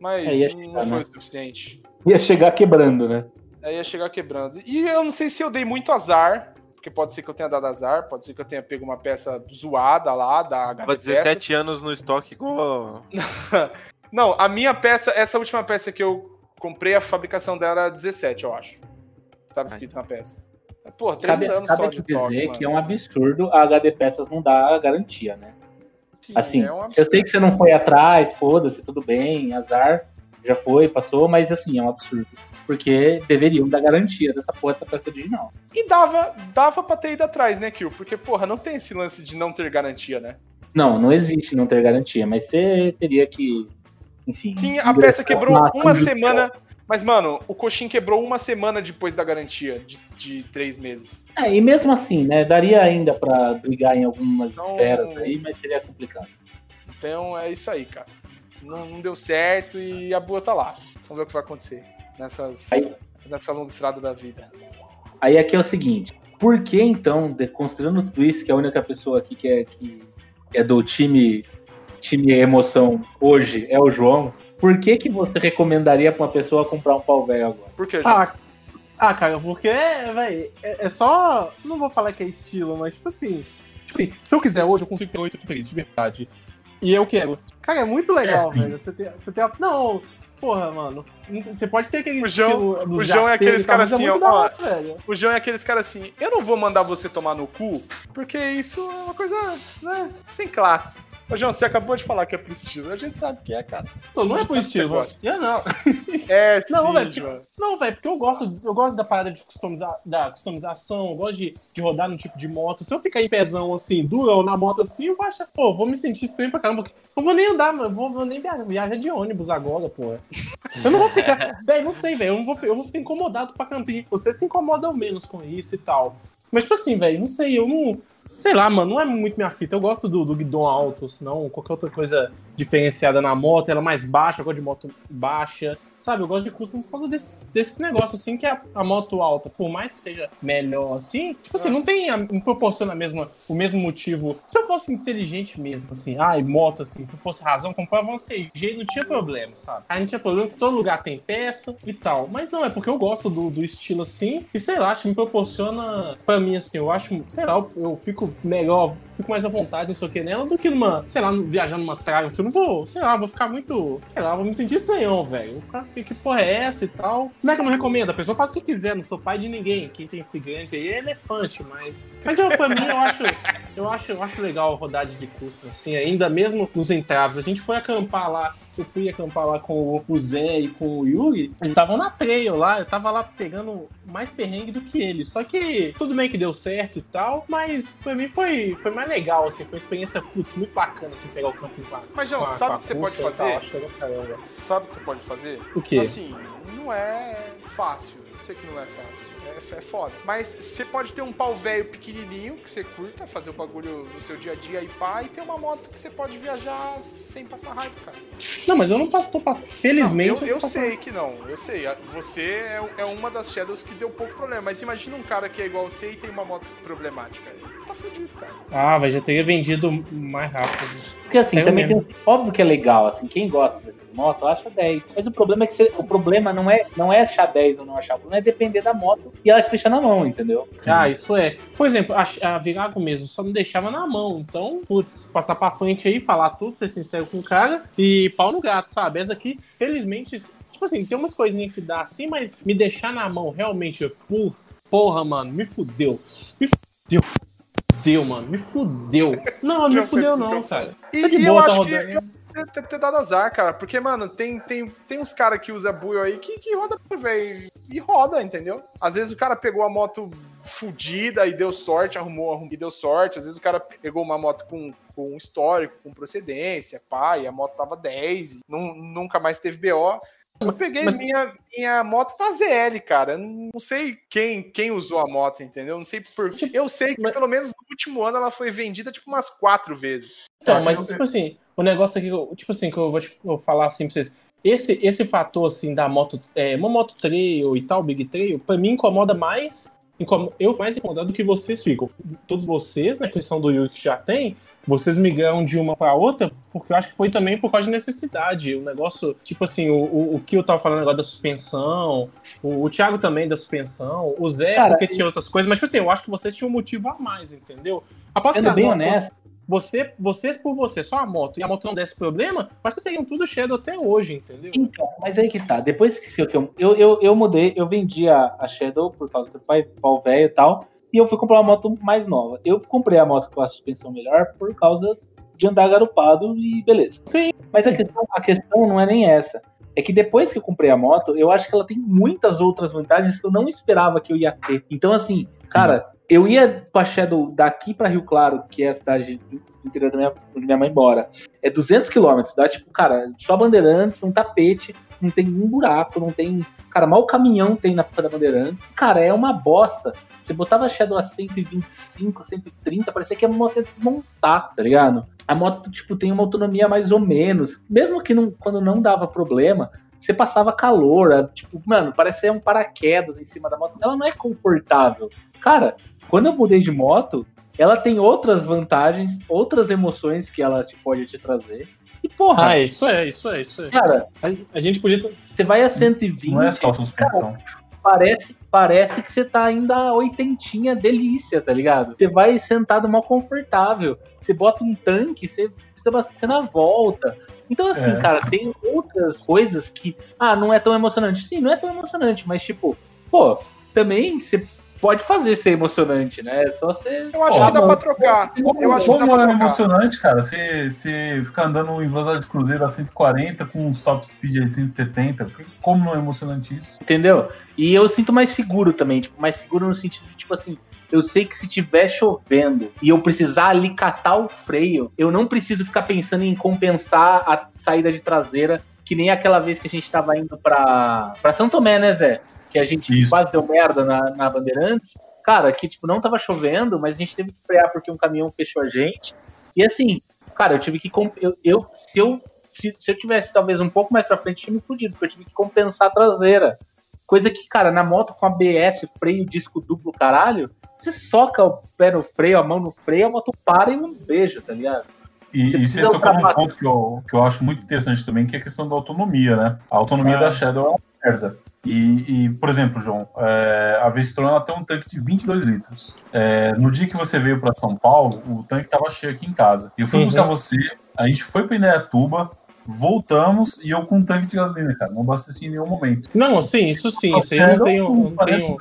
mas É, ia não chegar, foi né? o suficiente. ia chegar quebrando, né? Aí ia chegar quebrando. E eu não sei se eu dei muito azar, porque pode ser que eu tenha dado azar, pode ser que eu tenha pego uma peça zoada lá da HD Tava 17 anos no estoque igual. (laughs) Não, a minha peça, essa última peça que eu comprei, a fabricação dela era 17, eu acho. Tava escrito na peça. Pô, três Cabe, anos cabe só de toque, dizer mano. que é um absurdo a HD Peças não dar garantia, né? Sim, Assim, é um eu sei que você não foi atrás, foda-se, tudo bem, azar, já foi, passou, mas assim, é um absurdo. Porque deveriam dar garantia dessa porra dessa peça original. E dava, dava pra ter ido atrás, né, Kill? Porque, porra, não tem esse lance de não ter garantia, né? Não, não existe não ter garantia, mas você teria que, enfim... Sim, a peça quebrou uma semana. Mas, mano, o coxim quebrou uma semana depois da garantia de, de três meses. É, e mesmo assim, né, daria ainda pra brigar em algumas Não- esferas aí, mas seria complicado. Então é isso aí, cara. Não, não deu certo e a boa tá lá. Vamos ver o que vai acontecer nessas, Aí- nessa longa estrada da vida. Aí aqui é o seguinte, por que então, de- considerando tudo isso, que a única pessoa aqui que é, que é do time, time emoção hoje é o João, por que que você recomendaria pra uma pessoa comprar um pau velho agora? Por gente? Ah, ah, cara, porque, véi, é, é só. Não vou falar que é estilo, mas tipo assim. Tipo assim, se eu quiser hoje, eu consigo ter 8 isso, de verdade. E eu quero. Cara, é muito legal, É, sim. velho. Você tem, você tem a. Não, porra, mano. Você pode ter aquele O João- o João é aqueles caras assim, ó, ó, hora. O João é aqueles caras assim, eu não vou mandar você tomar no cu, porque isso é uma coisa, né, sem classe. Ô, João, você acabou de falar que é pro estilo. A gente sabe que é, cara. Não, não é pro estilo. Eu não. É, (laughs) Não, sim, velho, João. Não, velho, porque eu gosto, eu gosto da parada de customizar, da customização, eu gosto de, de rodar no tipo de moto. Se eu ficar em pezão assim, durão na moto assim, eu vou achar, pô, vou me sentir estranho pra caramba. Eu vou nem andar, mano, vou, vou nem viajar, viajar de ônibus agora, pô. Eu não vou ficar. (laughs) velho, não sei, velho. Eu, não vou, eu vou ficar incomodado pra. E Você se incomoda ao menos com isso e tal. Mas, tipo assim, velho, não sei, eu não. Sei lá, mano, não é muito minha fita. Eu gosto do, do guidão alto, senão qualquer outra coisa diferenciada na moto, ela é mais baixa, eu gosto de moto baixa. Sabe, eu gosto de custom por causa desses desse negócios, assim, que a, a moto alta, por mais que seja melhor, assim, tipo assim, não tem, a, não proporciona a mesma, o mesmo motivo. Se eu fosse inteligente mesmo, assim, ai, moto, assim, se eu fosse razão, comprava um CG não tinha problema, sabe? Aí não tinha problema, porque todo lugar tem peça e tal. Mas não, é porque eu gosto do, do estilo assim, e sei lá, acho que me proporciona, pra mim, assim, eu acho, sei lá, eu, eu fico melhor, fico mais à vontade, não sei o que nela, do que numa, sei lá, viajando numa traga, eu não vou, sei lá, vou ficar muito, sei lá, vou me sentir estranhão, velho. Vou ficar, que, que porra é essa e tal? Não é que eu não recomendo, a pessoa faz o que quiser, não sou pai de ninguém. Quem tem grande aí é elefante, mas. Mas eu, pra mim, eu acho, eu acho, eu acho legal rodar de custo, assim, ainda mesmo nos entraves. A gente foi acampar lá, eu fui acampar lá com o Zé e com o Yuri, eles estavam na trail lá, eu tava lá pegando mais perrengue do que eles. Só que tudo bem que deu certo e tal, mas pra mim foi, foi mais legal, assim, foi uma experiência, putz, muito bacana, assim, pegar o camping com a, Mas, João, com a- sabe o que você pode tal, fazer? pra caramba. Sabe o que você pode fazer? O quê? Assim, não é fácil. Eu sei que não é fácil. É, é foda. Mas você pode ter um pau velho pequenininho que você curta, fazer o bagulho no seu dia a dia e pá, e ter uma moto que você pode viajar sem passar raiva, cara. Não, mas eu não passo- tô passando. Felizmente, Não, eu, eu passando- sei que não, eu sei. Você é, é uma das Shadows que deu pouco problema. Mas imagina um cara que é igual você e tem uma moto problemática. Ele tá fudido, cara. Ah, velho, já teria vendido mais rápido. Porque assim, Saiu também mesmo. tem. Óbvio que é legal, assim, quem gosta dessa moto acha 10. Mas o problema é que você- o problema não é, não é achar 10 ou não achar, o problema é depender da moto e ela te deixar na mão, entendeu? Ah, isso é. Por exemplo, a, a Virago mesmo só me deixava na mão. Então, putz, passar pra frente aí, falar tudo, ser sincero com o cara e pau no gato, sabe? Essa aqui, felizmente, tipo assim, tem umas coisinhas que dá assim, mas me deixar na mão realmente, por porra, mano, me fudeu. Me fudeu. Fudeu, mano, me fudeu. Não, não me fudeu, não, cara. E, Tá de e boa, eu tá acho que rodando. eu ter, ter- ter dado azar, cara. Porque, mano, tem, tem, tem uns caras que usa buio aí que, que roda, velho. E roda, entendeu? Às vezes o cara pegou a moto fudida e deu sorte, arrumou, arrumou e deu sorte. Às vezes o cara pegou uma moto com, com histórico, com procedência, e a moto tava 10, e nun- nunca mais teve BO. Eu peguei Mas- minha, minha moto da ZL, cara. Eu Não sei quem, quem usou a moto, entendeu? Não sei por. Eu sei que Mas- pelo menos no último ano ela foi vendida tipo umas quatro vezes. Então, mas eu- tipo assim, o negócio aqui, que eu- tipo assim, que eu vou te falar assim pra vocês. Esse, esse fator, assim, da moto, é, uma moto trail e tal, big trail, pra mim incomoda mais, eu mais incomodado do que vocês ficam. Todos vocês, na questão do Yuri que já tem, vocês migraram de uma pra outra, porque eu acho que foi também por causa de necessidade. O negócio, tipo assim, o, o, o que eu tava falando agora da suspensão, o, o Thiago também da suspensão, o Zé, Cara, porque tinha outras coisas, mas, tipo assim, eu acho que vocês tinham um motivo a mais, entendeu? Após Sendo bem honesto, você, vocês por você, só a moto, e a moto não desse problema, mas vocês seriam tudo Shadow até hoje, entendeu? Então, mas aí que tá. Depois que eu, eu, eu, eu mudei, eu vendi a, a Shadow por causa do pai, pau velho e tal. E eu fui comprar uma moto mais nova. Eu comprei a moto com a suspensão melhor por causa de andar garupado e beleza. Sim. Mas a questão, a questão não é nem essa. É que depois que eu comprei a moto, eu acho que ela tem muitas outras vantagens que eu não esperava que eu ia ter. Então, assim, cara, eu ia com a Shadow daqui pra Rio Claro, que é a cidade do interior da minha, onde minha mãe mora. É 200 quilômetros, dá tipo, cara, só bandeirantes, um tapete, não tem um buraco, não tem. Cara, mal caminhão tem na porta da Bandeirantes. Cara, é uma bosta. Você botava a Shadow a 125, 130, parecia que a moto ia desmontar, tá ligado? A moto, tipo, tem uma autonomia mais ou menos. Mesmo que não, quando não dava problema, você passava calor. a- Tipo, mano, parecia um paraquedas em cima da moto. Ela não é confortável. Cara, quando eu mudei de moto, ela tem outras vantagens, outras emoções que ela te, pode te trazer. E, porra, Ah, isso é, isso é, isso é. cara, A, a gente podia. você vai a 120, Não é só suspensão. parece, parece que você tá ainda a oitentinha delícia, tá ligado? Você vai sentado mal confortável. Você bota um tanque, você precisa abastecer na volta. Então, assim, É. cara, tem outras coisas que. Ah, não é tão emocionante. Sim, não é tão emocionante, mas, tipo, pô, também você pode fazer ser emocionante, né? É só você. Eu acho Ó, que dá mano, pra trocar. Eu acho que dá Como é trocar. emocionante, cara, você, você fica andando em velocidade de cruzeiro a 140 com uns top speed de 170. Como não é emocionante isso? Entendeu? E eu sinto mais seguro também, tipo, mais seguro no sentido tipo assim, eu sei que se tiver chovendo e eu precisar ali catar o freio, eu não preciso ficar pensando em compensar a saída de traseira que nem aquela vez que a gente tava indo pra, pra São Tomé, né, Zé? Que a gente Isso. quase deu merda na, na Bandeirantes. Cara, que tipo, não tava chovendo, mas a gente teve que frear porque um caminhão fechou a gente. E assim, cara, eu tive que. Eu, eu, se, eu, se, se eu tivesse talvez um pouco mais pra frente, tinha me fudido, porque eu tive que compensar a traseira. Coisa que, cara, na moto com ABS, freio, disco duplo, caralho, você soca o pé no freio, a mão no freio, a moto para e não beija, tá ligado? E, Você e você tocou num ponto que eu, que eu acho muito interessante também, que é a questão da autonomia, né? A autonomia Ah. da Shadow é uma merda. E, e, por exemplo, João, é, a Vestron tem um tanque de 22 litros. É, no dia que você veio para São Paulo, o tanque estava cheio aqui em casa. Eu fui Uhum. buscar você, a gente foi para Indaiatuba, voltamos e eu com um tanque de gasolina, cara. Não abasteci em nenhum momento. Não, sim, isso sim, isso aí eu não tenho. Não tenho...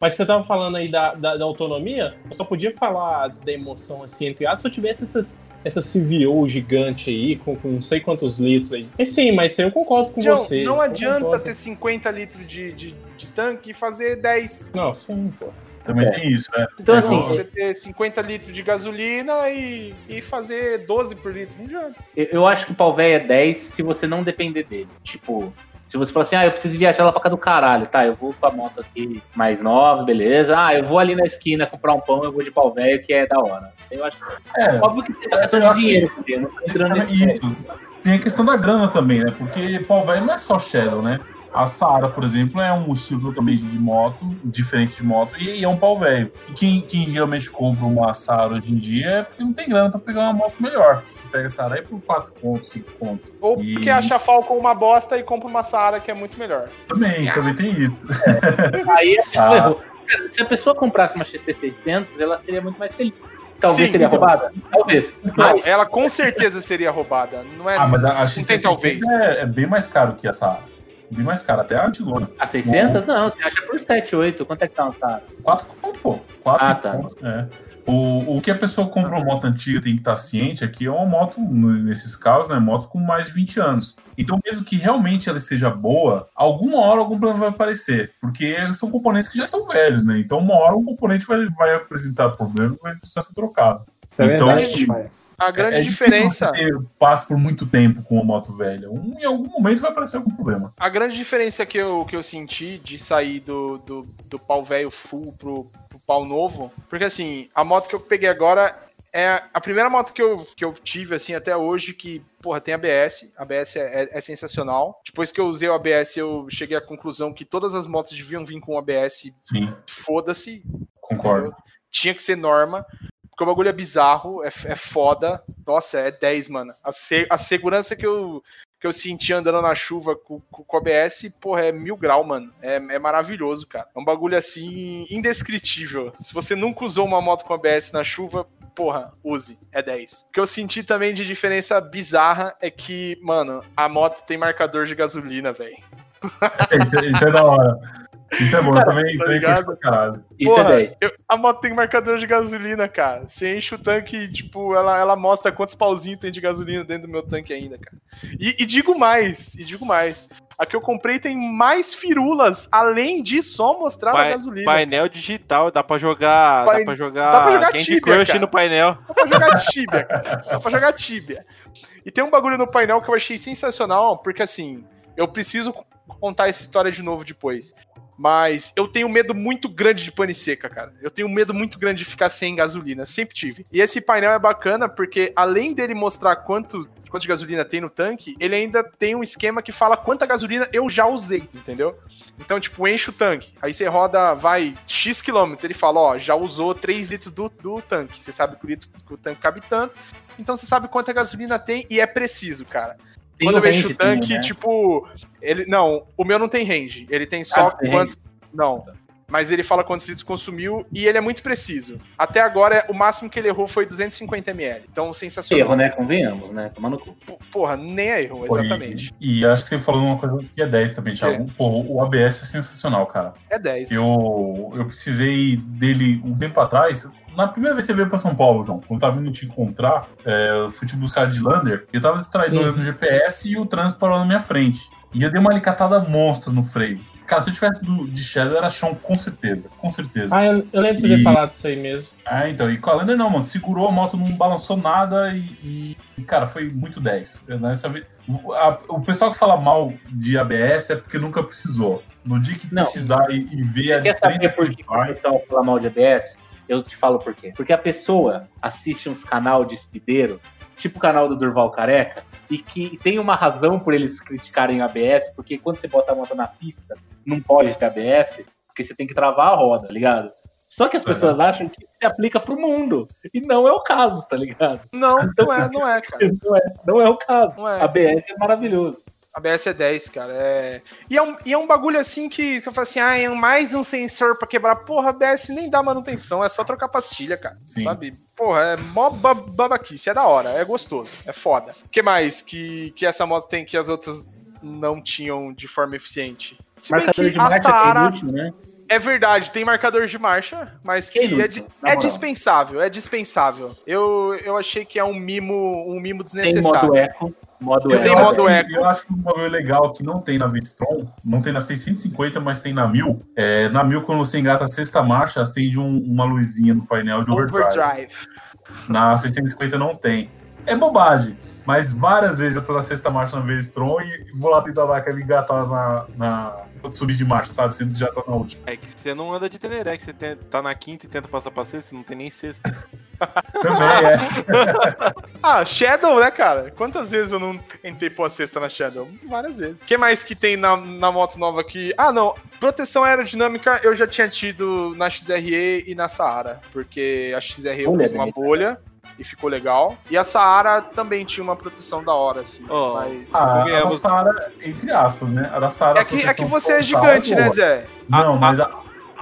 Mas você tava falando aí da, da, da autonomia, eu só podia falar da emoção assim, entre aspas, se eu tivesse essas, essa CVO gigante aí, com, com não sei quantos litros aí. E sim, mas eu concordo com John, você. não adianta concordo. ter 50 litros de, de, de tanque e fazer 10. Não, sim, pô. Também É. tem isso, né? Então, É assim, igual você ter 50 litros de gasolina e, e fazer 12 por litro. Não adianta. Eu, eu acho que o pau é 10 se você não depender dele. Tipo, se você falar assim, ah, eu preciso viajar lá pra cá do caralho, tá? Eu vou com a moto aqui mais nova, beleza. Ah, eu vou ali na esquina comprar um pão, eu vou de pau velho, que é da hora. Eu acho É, óbvio que tem eu questão acho de dinheiro eu não tô entrando É nesse isso. Tem a questão da grana também, né? Porque pau velho não é só Shadow, né? A Saara, por exemplo, é um estilo totalmente de moto, diferente de moto, e, e é um pau velho. E quem, quem geralmente compra uma Saara hoje em dia é porque não tem grana pra pegar uma moto melhor. Você pega a Saara aí por 4 pontos, 5 pontos. Ou E- porque acha a Falcon uma bosta e compra uma Saara que é muito melhor. Também, também tem isso. Aí a (laughs) pessoa Ah. errou. Cara, se a pessoa comprasse uma XT600, ela seria muito mais feliz. Talvez Sim, seria então. roubada? Talvez. Não, Mas, ela com certeza seria roubada. Não é. Ah, mas a, a não tem talvez. XT600 é, é bem mais caro que a Saara. Bem mais caro, até a Antigona. a 600? Não, você acha por 7, 8. Quanto é que tá uma Sara? 4 pontos, pô. Quase Ah, 5 tá. pontos. É. O, o que a pessoa compra uma moto antiga tem que estar ciente é que é uma moto, nesses casos, né, motos com mais de 20 anos. Então, mesmo que realmente ela esteja boa, alguma hora algum problema vai aparecer. Porque são componentes que já estão velhos, né? Então, uma hora um componente vai, vai apresentar problema e vai precisar ser trocado. Isso é Então, verdade, pai. A grande é diferença. ter passe por muito tempo com uma moto velha. Um, em algum momento vai aparecer algum problema. A grande diferença que eu, que eu senti de sair do, do, do pau velho full pro, pro pau novo, porque assim, a moto que eu peguei agora é a primeira moto que eu, que eu tive, assim, até hoje, que, porra, tem ABS. ABS é, é, é sensacional. Depois que eu usei o ABS, eu cheguei à conclusão que todas as motos deviam vir com ABS. Sim, Foda-se, concordo. entendeu? Tinha que ser norma. Porque o bagulho é bizarro, é, é foda. Nossa, é 10, mano. A, se- a segurança que eu, que eu senti andando na chuva com, com, o ABS, porra, é mil grau, mano. É, é maravilhoso, cara. É um bagulho assim, indescritível. Se você nunca usou uma moto com ABS na chuva, porra, use. É 10. O que eu senti também de diferença bizarra é que, mano, a moto tem marcador de gasolina, velho. isso, isso é da hora. Isso é bom, eu também, tá também ligado? curto pra caralho. Isso Porra, é 10. eu- a moto tem marcador de gasolina, cara. Você enche o tanque, tipo, ela, ela mostra quantos pauzinhos tem de gasolina dentro do meu tanque ainda, cara. E, e digo mais, e digo mais. A que eu comprei tem mais firulas, além de só mostrar a Pai- gasolina. painel digital, dá pra jogar. Pain- Dá pra jogar. dá pra jogar Candy Tibia, Crush cara. no painel. Dá pra jogar Tibia, cara. Dá pra jogar Tibia. E tem um bagulho no painel que eu achei sensacional, porque assim, eu preciso contar essa história de novo depois. Mas eu tenho medo muito grande de pane seca, cara. Eu tenho medo muito grande de ficar sem gasolina. Sempre tive. E esse painel é bacana porque, além dele mostrar quanto, quanto de gasolina tem no tanque, ele ainda tem um esquema que fala quanta gasolina eu já usei, entendeu? Então, tipo, enche o tanque. Aí você roda, vai, X quilômetros. Ele fala, ó, já usou 3 litros do, do tanque. Você sabe que o, litro, que o tanque cabe tanto. Então você sabe quanta gasolina tem e é preciso, cara. Tem Quando eu mexo range o tanque, também, né? tipo. Ele. Não, o meu não tem range. Ele tem só Ah, tem quantos. Não. Mas ele fala quantos litros consumiu e ele é muito preciso. Até agora, o máximo que ele errou foi 250 ml. Então, sensacional. Erro, né? Convenhamos, né? Tomando cu. Porra, nem é erro, Pô, e- exatamente. E, acho que você falou uma coisa que é 10 também, Thiago. Pô, o ABS é sensacional, cara. É 10. Eu, eu precisei dele um tempo atrás. Na primeira vez que você veio pra São Paulo, João, quando eu tava indo te encontrar, é, eu fui te buscar de Lander, eu tava distraído Uhum. olhando no GPS e o trânsito parou na minha frente. E eu dei uma alicatada monstra no freio. Cara, se eu tivesse do, de Shadow, era chão, com certeza. Com certeza. Ah, eu, eu lembro de você ter E- falado isso aí mesmo. Ah, então. E com a Lander não, mano. Segurou a moto, não balançou nada e, e cara, foi muito 10. Nessa vez, a- o pessoal que fala mal de ABS é porque nunca precisou. No dia que Não. precisar e, e ver a Você quer saber diferença por que o pessoal fala mal de ABS? Eu te falo por quê. Porque a pessoa assiste uns canal de espideiro, tipo o canal do Durval Careca, e que tem uma razão por eles criticarem o ABS, porque quando você bota a moto na pista, não pode ter ABS, porque você tem que travar a roda, tá ligado? Só que as Uhum. pessoas acham que se aplica pro mundo. E não é o caso, tá ligado? Não, não é, não é, cara. (laughs) Não é, não é o caso. Não é. ABS é maravilhoso. ABS é 10, cara. É... E, é um, e é um bagulho assim que você fala assim, ah, é mais um sensor pra quebrar. Porra, ABS nem dá manutenção, é só trocar pastilha, cara. Sim. Sabe? Porra, é mó ba- babaquice, é da hora, é gostoso, é foda. O que mais que, que essa moto tem que as outras não tinham de forma eficiente? Se bem Marcador que a marcha que é Saara inútil, né? é verdade, tem marcador de marcha, mas que, Que é, é dispensável, é dispensável. Eu, eu achei que é um mimo, um mimo Tem desnecessário. modo eco. Modo Eu tenho acho modo que- eco. Eu acho que um bagulho legal que não tem na V-Strom, não tem na 650, mas tem na 1000. É, na 1000, quando você engata a sexta marcha, acende um- uma luzinha no painel de overdrive. Overdrive. Na 650 não tem. É bobagem. Mas várias vezes eu tô na sexta marcha na V-Strom e vou lá tentar dar aquela engatada na, na subir de marcha, sabe? Que já tá na última. É que você não anda de Teneré, que você tem- tá na quinta e tenta passar pra sexta, você não tem nem sexta. (laughs) Também é. (laughs) Ah, Shadow, né, cara? Quantas vezes eu não tentei pôr a cesta na Shadow? Várias vezes. O que mais que tem na, na moto nova aqui? Ah, não. Proteção aerodinâmica eu já tinha tido na XRE e na Saara. Porque a XRE eu pus uma né? bolha e ficou legal. E a Saara também tinha uma proteção da hora, assim. Ó, mas... Ah, a da ganhamos- Sara, entre aspas, né? A da Sara. É que, é que você é gigante, né. Zé? Não, A- mas a,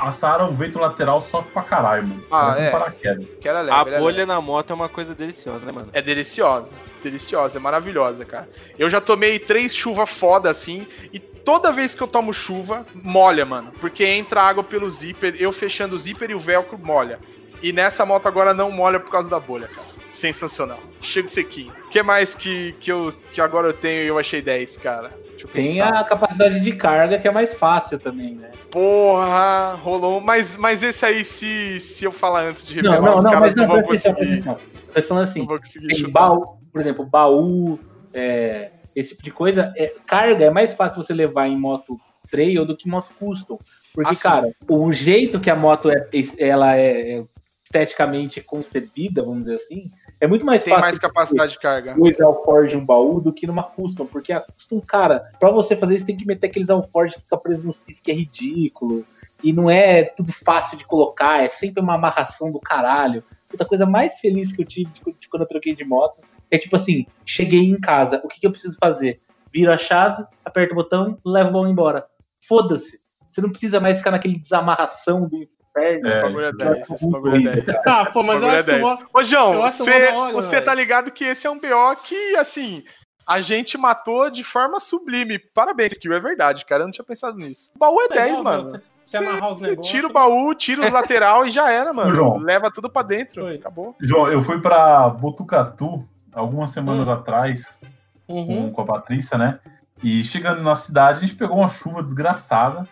a Sara, o vento lateral sofre pra caralho, mano. Ah, Parece é. um paraquedas. Que era leve, A era leve. bolha na moto é uma coisa deliciosa, né, mano? É deliciosa. Deliciosa, é maravilhosa, cara. Eu já tomei três chuvas foda assim, e toda vez que eu tomo chuva, molha, mano. Porque entra água pelo zíper, eu fechando o zíper e o velcro molha. E nessa moto agora não molha por causa da bolha, cara. Sensacional. Chego sequinho. O que mais que, que, eu, que agora eu tenho e eu achei 10, cara? Tem a capacidade de carga que é mais fácil também, né? Porra, rolou. Mas, mas esse aí, se, se eu falar antes de Não, revelar, não, os não, caras não não, vão conseguir. tô falando assim, Não tem baú, por exemplo, baú, é, esse tipo de coisa, é, carga é mais fácil você levar em moto trail do que moto custom. Porque, Ah, sim. cara, o jeito que a moto é, ela é esteticamente concebida, vamos dizer assim, é muito mais Tem fácil mais capacidade de carga. dois alforge um baú do que numa custom, porque a custom, cara, pra você fazer isso tem que meter aqueles alforge que fica preso no cis que é ridículo, e não é tudo fácil de colocar, é sempre uma amarração do caralho. Puta coisa mais feliz que eu tive de de quando eu troquei de moto é tipo assim, cheguei em casa, o que, que eu preciso fazer? Viro a chave, aperto o botão, levo o baú embora. Foda-se. Você não precisa mais ficar naquele desamarração do inferno. É, Esse bagulho é 10, esse bagulho é 10. Ah, pô, mas eu é acho 10. mó- Ô, João, você, hora, você velho. tá ligado que esse é um BO que, assim, a gente matou de forma sublime. Parabéns, Kill, é verdade, cara. Eu não tinha pensado nisso. O baú é 10, Legal, mano. Você, você Você tira o baú, tira os lateral e já era, mano. João. Leva tudo pra dentro. Oi. Acabou. João, eu fui pra Botucatu algumas semanas Hum. atrás Uhum. com, com a Patrícia, né? E chegando na cidade, a gente pegou uma chuva desgraçada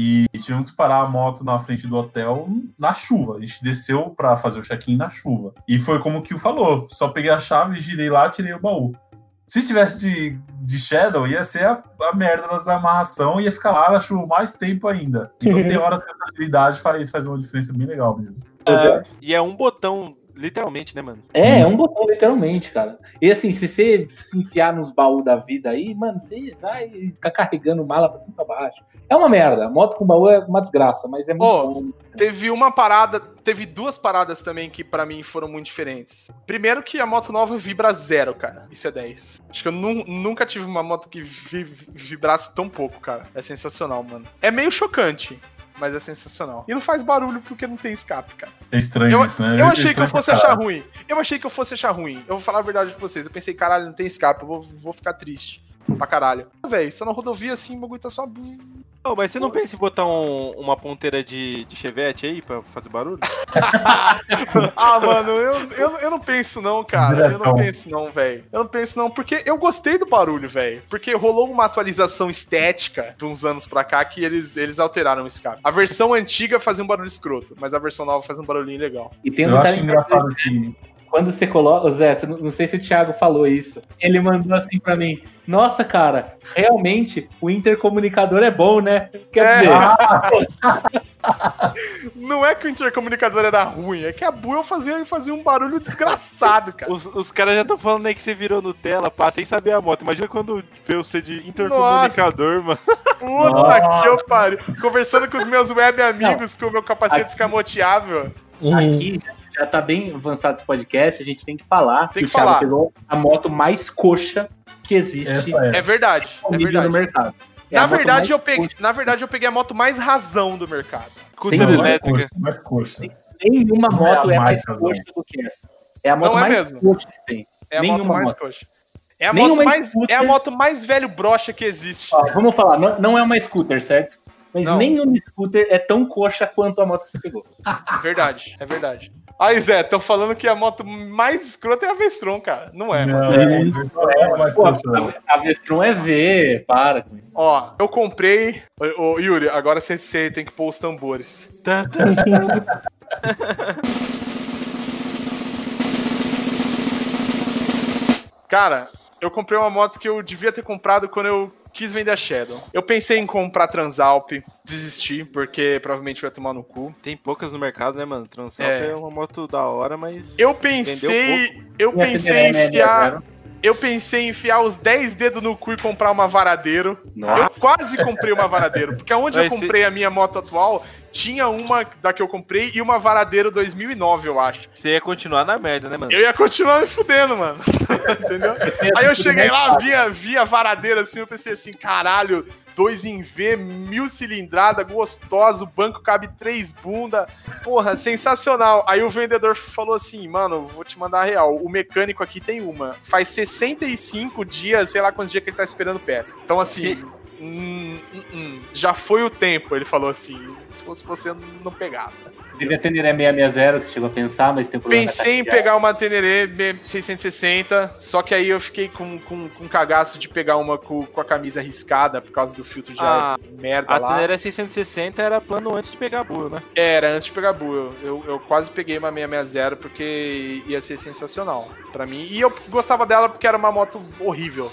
e tivemos que parar a moto na frente do hotel na chuva. A gente desceu pra fazer o check-in na chuva. E foi como o Kio falou: só peguei a chave, girei lá, tirei o baú. Se tivesse de, de Shadow, ia ser a, a merda das amarração, ia ficar lá na chuva mais tempo ainda. Então tem horas que a habilidade faz, faz uma diferença bem legal mesmo. É, E é um botão, literalmente, né, mano? É, é um botão, literalmente, cara. E assim, se você se enfiar nos baús da vida aí, mano, você vai ficar carregando mala pra cima e pra baixo. É uma merda. A moto com baú é uma desgraça, mas é muito Ô, bom. Teve uma parada, teve duas paradas também que pra mim foram muito diferentes. Primeiro que a moto nova vibra zero, cara. Isso é 10. Acho que eu nu- nunca tive uma moto que vi- vibrasse tão pouco, cara. É sensacional, mano. É meio chocante, mas é sensacional. E não faz barulho porque não tem escape, cara. É estranho Eu, isso, né? eu É achei que eu fosse achar ruim. Eu achei que eu fosse achar ruim. Eu vou falar a verdade pra vocês. Eu pensei, caralho, não tem escape. Eu vou, vou ficar triste. Pra caralho. Véi, você tá na rodovia assim, o bagulho tá só. Não, mas você não pensa em botar um- uma ponteira de, de chevette aí pra fazer barulho? (laughs) Ah, mano, eu, eu, eu não penso não, cara. Eu não penso não, velho. Eu não penso não, porque eu gostei do barulho, velho. Porque rolou uma atualização estética de uns anos pra cá que eles, eles alteraram o escape. A versão antiga fazia um barulho escroto, mas a versão nova faz um barulhinho legal. E tem um Eu acho engraçado que quando você coloca. Zé, não não sei se o Thiago falou isso. Ele mandou assim pra mim: Nossa, cara, realmente o intercomunicador é bom, né? Quer É. dizer, (laughs) Não é que o intercomunicador era ruim, é que a Buell fazia, fazia um barulho desgraçado, cara. Os, os caras já estão falando aí que você virou Nutella, pá, sem saber a moto. Imagina quando vê você de intercomunicador, mano. Puta Nossa. que eu pariu. Conversando com os meus web amigos com o meu capacete Aqui- escamoteável. aqui já tá bem avançado esse podcast, a gente tem que falar Tem que o Thiago falar. pegou a moto mais coxa que existe é. É verdade, é disponível no verdade. mercado. É Na verdade, eu peguei, coxa. na verdade, eu peguei a moto mais razão do mercado. Scooter Sem mais elétrica. coxa, mais coxa. Nenhuma é moto é, mais mais coxa do que essa. É a moto Não é mais coxa que tem. É a Nenhuma moto mais moto. coxa. É a, Nenhuma moto mais, scooter. é a moto mais velho brocha que existe. Ó, vamos falar, não, não é uma scooter, certo? Mas Não. nenhum scooter é tão coxa quanto a moto que você pegou. É (laughs) verdade, é verdade. Aí, Zé, estão falando que a moto mais escrota é a Vestron, cara. Não é. Não, não é mais Pô, coxa, não. a, a Vestron é V, para. Ó, eu comprei. Ô, ô, Yuri, agora você, você tem que pôr os tambores. Tá, tá. (laughs) Cara, eu comprei uma moto que eu devia ter comprado quando eu quis vender a Shadow. Eu pensei em comprar Transalp, desisti, porque provavelmente vai tomar no cu. Tem poucas no mercado, né, mano? Transalp É. é. uma moto da hora, mas. Eu pensei. Eu pensei em enfiar. Eu pensei em enfiar os 10 dedos no cu e comprar uma varadeiro. Eu quase comprei uma varadeiro, porque aonde eu ser- comprei a minha moto atual, tinha uma da que eu comprei e uma varadeiro 2009, eu acho. Você ia continuar na merda, né, mano? Eu ia continuar me fudendo, mano. (laughs) Entendeu? Aí eu cheguei lá, via, via varadeira assim, eu pensei assim, caralho, 2 em V, mil cilindrada, gostoso, o banco cabe três bunda. Porra, sensacional. Aí o vendedor falou assim, mano, vou te mandar a real. O mecânico aqui tem uma. Faz 65 dias, sei lá quantos dias que ele tá esperando peça. Então, assim. Hum, hum, hum, já foi o tempo, ele falou assim. Se fosse você, eu não pegava. Devia ter Neré 660 que chegou a pensar, mas tem problema. Pensei em pegar uma Teneré 660, só que aí eu fiquei com, com, com cagaço de pegar uma com, com a camisa riscada por causa do filtro de Ah, ar merda A lá. Teneré 660 era plano antes de pegar a Bull, né? Era, antes de pegar a Bull. Eu, eu, eu quase peguei uma 660 porque ia ser sensacional pra mim. E eu gostava dela porque era uma moto horrível.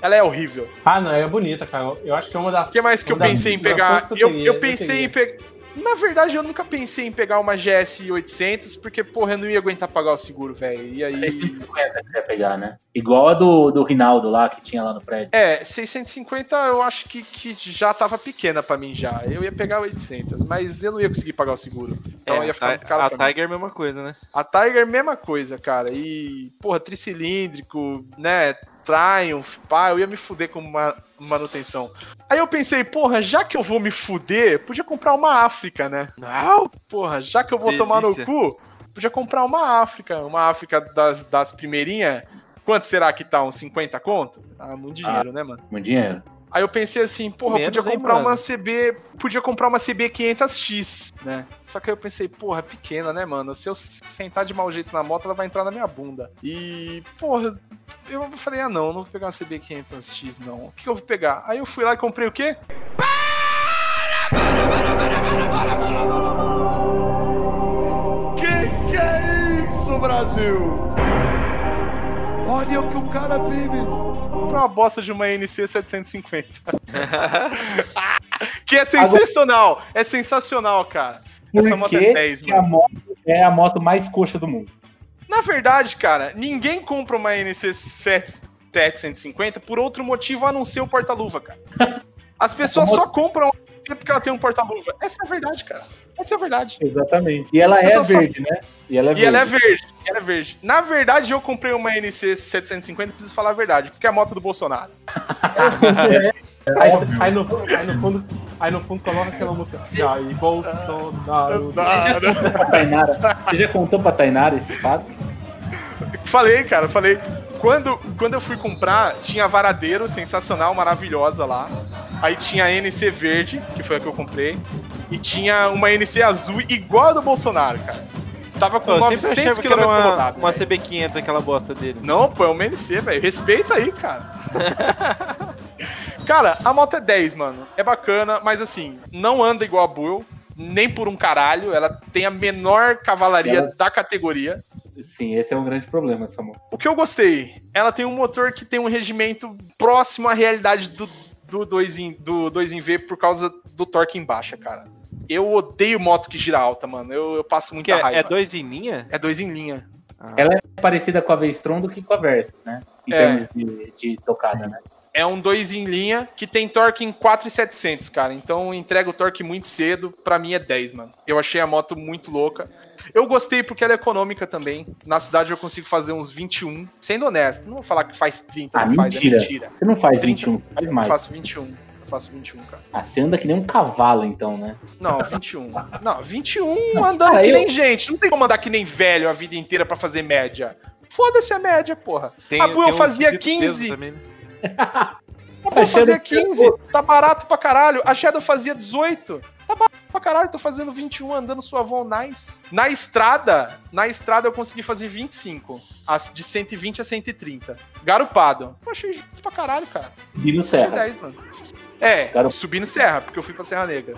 Ela é horrível. Ah, não, é bonita, cara. Eu acho que é uma das. O que mais que eu pensei em melhores pegar? Eu, teria, eu pensei em teria. pegar. Na verdade, eu nunca pensei em pegar uma GS 800, porque, porra, eu não ia aguentar pagar o seguro, velho. E aí. 650 que você ia pegar, né? Igual a do, do Rinaldo lá, que tinha lá no prédio. É, 650 eu acho que, que já tava pequena pra mim já. Eu ia pegar 800, mas eu não ia conseguir pagar o seguro. Então É, ia ficar a, muito caro a. Tiger é a mesma coisa, né? A Tiger, mesma coisa, cara. E, porra, tricilíndrico, né? Triumph, pá, eu ia me fuder com uma manutenção. Aí eu pensei, porra, já que eu vou me fuder, podia comprar uma África, né? Não! Porra, já que eu vou tomar no Delícia. cu, podia comprar uma África. Uma África das, das primeirinhas. Quanto será que tá? Uns 50 conto? Ah, muito dinheiro, né, mano? Muito dinheiro. Aí eu pensei assim, porra, Menos, podia comprar uma CB, podia comprar uma CB 500X, né? Só que aí eu pensei, porra, é pequena, né, mano? Se eu sentar de mau jeito na moto, ela vai entrar na minha bunda. E, porra, eu falei, ah, não, não vou pegar uma CB 500X, não. O que, que eu vou pegar? Aí eu fui lá e comprei o quê? Que que é isso, Brasil? Olha o que o cara vive. Comprei uma bosta de uma NC 750. (laughs) que é sensacional! É sensacional, cara. Essa Por moto é 10, que a mano. moto é a moto mais coxa do mundo? Na verdade, cara, ninguém compra uma NC 750 por outro motivo a não ser o porta-luva, cara. As (laughs) pessoas só compram NC porque ela tem um porta-luva. Essa é a verdade, cara. Essa é a verdade. Exatamente. E ela Mas é eu só- verde, né? E ela é E verde. ela é verde. e Ela é verde. Na verdade, eu comprei uma NC 750, preciso falar a verdade, porque é a moto do Bolsonaro. (laughs) Aí, Óbvio. aí no, aí, no fundo, aí no fundo coloca aquela música. Jair Bolsonaro. Nada. Pra Tainara. Você já contou pra Tainara esse fato? Falei, cara, falei. Quando, quando eu fui comprar, tinha varadeiro sensacional, maravilhosa lá. Aí tinha a NC verde, que foi a que eu comprei. E tinha uma NC azul igual a do Bolsonaro, cara. Tava com Eu sempre 900 achava que km uma, rodado. uma velho. CB500 aquela bosta dele. Não, pô, é uma NC, velho. Respeita aí, cara. (laughs) cara, a moto é 10, mano. É bacana, mas assim, não anda igual a Buell. Nem por um caralho. Ela tem a menor cavalaria Ela- da categoria. Sim, esse é um grande problema, essa moto. O que eu gostei, ela tem um motor que tem um regimento próximo à realidade do, do 2 em, do 2 em V por causa do torque em baixa, cara. Eu odeio moto que gira alta, mano. Eu, eu passo Que muita é, raiva. é dois em linha? É dois em linha. Ela é parecida com a V-Strom do que com a Versa, né? Em É. termos de, de tocada, né? É um 2 em linha que tem torque em 4,700, cara. Então entrega o torque muito cedo. Pra mim é 10, mano. Eu achei a moto muito louca. Eu gostei porque ela é econômica também. Na cidade eu consigo fazer uns 21. Sendo honesto, não vou falar que faz 30, Ah, não faz, mentira. é mentira. Você não faz 30. 21, faz Eu mais. faço 21. Eu faço 21, cara. Ah, você anda que nem um cavalo, então, né? Não, 21. Não, 21 andando cara, que eu- nem gente. Não tem como andar que nem velho a vida inteira pra fazer média. Foda-se a média, porra. Tem, A Bu, eu fazia quesitos peso 15. também, né? A Bu A fazia Shadow- 15. Tá barato pra caralho. A Shadow fazia 18. Tá barato pra caralho. Tô fazendo 21 andando suavão nice. Na estrada, na estrada eu consegui fazer 25. As de 120 a 130. Garupado. Eu achei justo pra caralho, cara. E no Achei Serra. 10, mano. É, Garup- subindo serra, porque eu fui pra Serra Negra.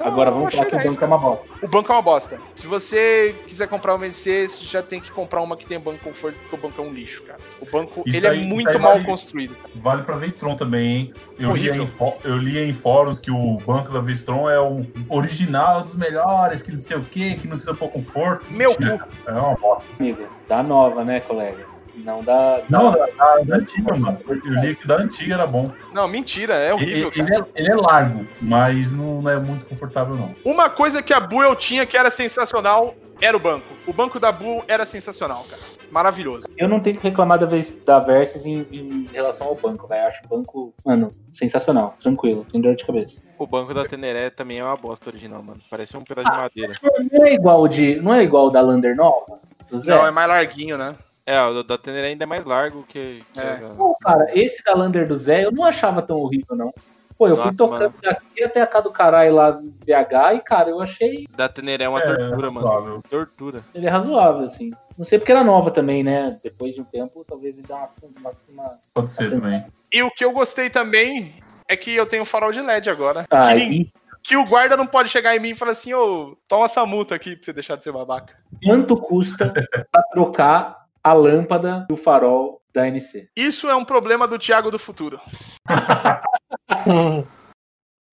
Então, Agora vamos falar que o 10, banco é uma bosta. o banco é uma bosta. Se você quiser comprar uma VC, você já tem que comprar uma que tem banco conforto, porque o banco é um lixo, cara. O banco, Isso ele é aí- isso muito mal vale- construído. Vale pra Vestron também, hein? Eu li, em, eu li em fóruns que o banco da Vestron é o original dos melhores, que não sei o que, que não precisa pôr conforto. Meu Mentira, É uma bosta. Amigo, da nova, né, colega? Não da. Não, da, da- da antiga, mano. Eu li que da antiga era bom. Não, mentira, é Ele, horrível, ele cara. é, ele é largo, mas não, não é muito confortável, não. Uma coisa que a Buell tinha que era sensacional era o banco. O banco da Buell era sensacional, cara. Maravilhoso. Eu não tenho que reclamar da, vez, da Versus em, em relação ao banco, velho. Acho o banco, mano, sensacional, tranquilo, sem dor de cabeça. O banco da Teneré também é uma bosta original, mano. Parece um pedaço de madeira. Não é igual de. Não é igual o da Lander nova? Não, é mais larguinho, né? É, o da Teneré ainda é mais largo que. que É. a Pô, cara, esse da Lander do Zé eu não achava tão horrível, não. Pô, eu fui Nossa, tocando mano. daqui até a casa do caralho lá no BH e, cara, eu achei Da Teneré é uma É, tortura, mano. razoável. Tortura. ele é razoável, assim. Não sei porque era nova também, né? Depois de um tempo, talvez ele dê uma. uma, uma... Pode ser também. E o que eu gostei também é que eu tenho farol de LED agora. Ah, que, que o guarda não pode chegar em mim e falar assim, ô, toma essa multa aqui pra você deixar de ser babaca. quanto custa pra trocar a lâmpada do farol da NC? Isso é um problema do Thiago do futuro. (laughs)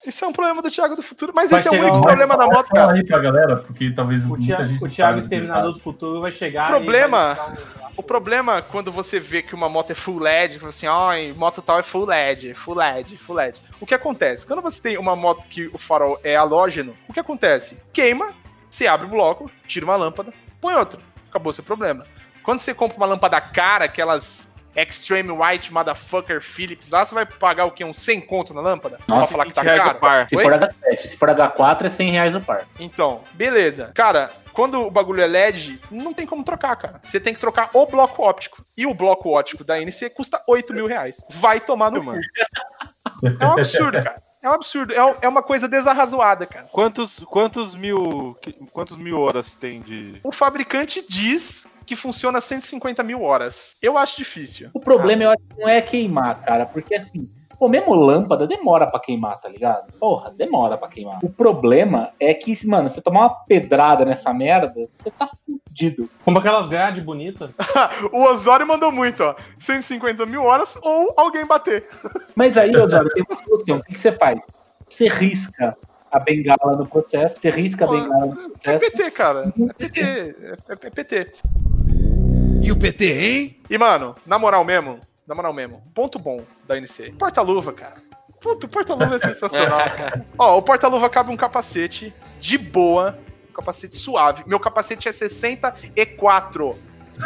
Isso é um problema do Thiago do futuro, mas Vai esse é o único um- problema da moto, cara. aí pra galera, porque talvez O muita Thiago, gente o Thiago sabe Exterminador do Futuro vai chegar. Problema- vai um- O problema quando você vê que uma moto é full LED, fala assim, ai, moto tal é full LED, full LED, full LED. O que acontece? Quando você tem uma moto que o farol é halógeno, o que acontece? Queima, você abre o bloco, tira uma lâmpada, põe outra. Acabou seu problema. Quando você compra uma lâmpada cara, aquelas Extreme White Motherfucker Philips, lá você vai pagar o quê? Uns 100 conto na lâmpada? Só pra Nossa, falar que tá 20 reais caro? par. Se Oi? for H7, se for H4 é 100 reais o par. Então, beleza. Cara, quando o bagulho é LED, não tem como trocar, cara. Você tem que trocar o bloco óptico. E o bloco óptico da NC custa 8 mil reais. Vai tomar no. Mano. É um absurdo, cara. É um absurdo. É, é uma coisa desarrazoada, cara. Quantos, quantos mil. Quantos mil horas tem de. O fabricante diz que funciona 150 mil horas. Eu acho difícil. O problema, eu acho que não é queimar, cara, porque assim, pô, mesmo lâmpada demora pra queimar, tá ligado? Porra, demora pra queimar. O problema é que, mano, você tomar uma pedrada nessa merda, você tá fudido. Como aquelas grades bonitas. (laughs) o Osório mandou muito, ó. 150 mil horas ou alguém bater. (laughs) Mas aí, Osório, tem uma solução. O que, que você faz? Você risca a bengala no processo, você risca a bengala no É processo. PT, cara. É PT. É, é PT. E o PT, hein? E, mano, na moral mesmo, na moral mesmo, ponto bom da NC. Porta-luva, cara. Puta, o porta-luva é sensacional. cara. (laughs) Ó, o porta-luva cabe um capacete de boa, um capacete suave. Meu capacete é 64.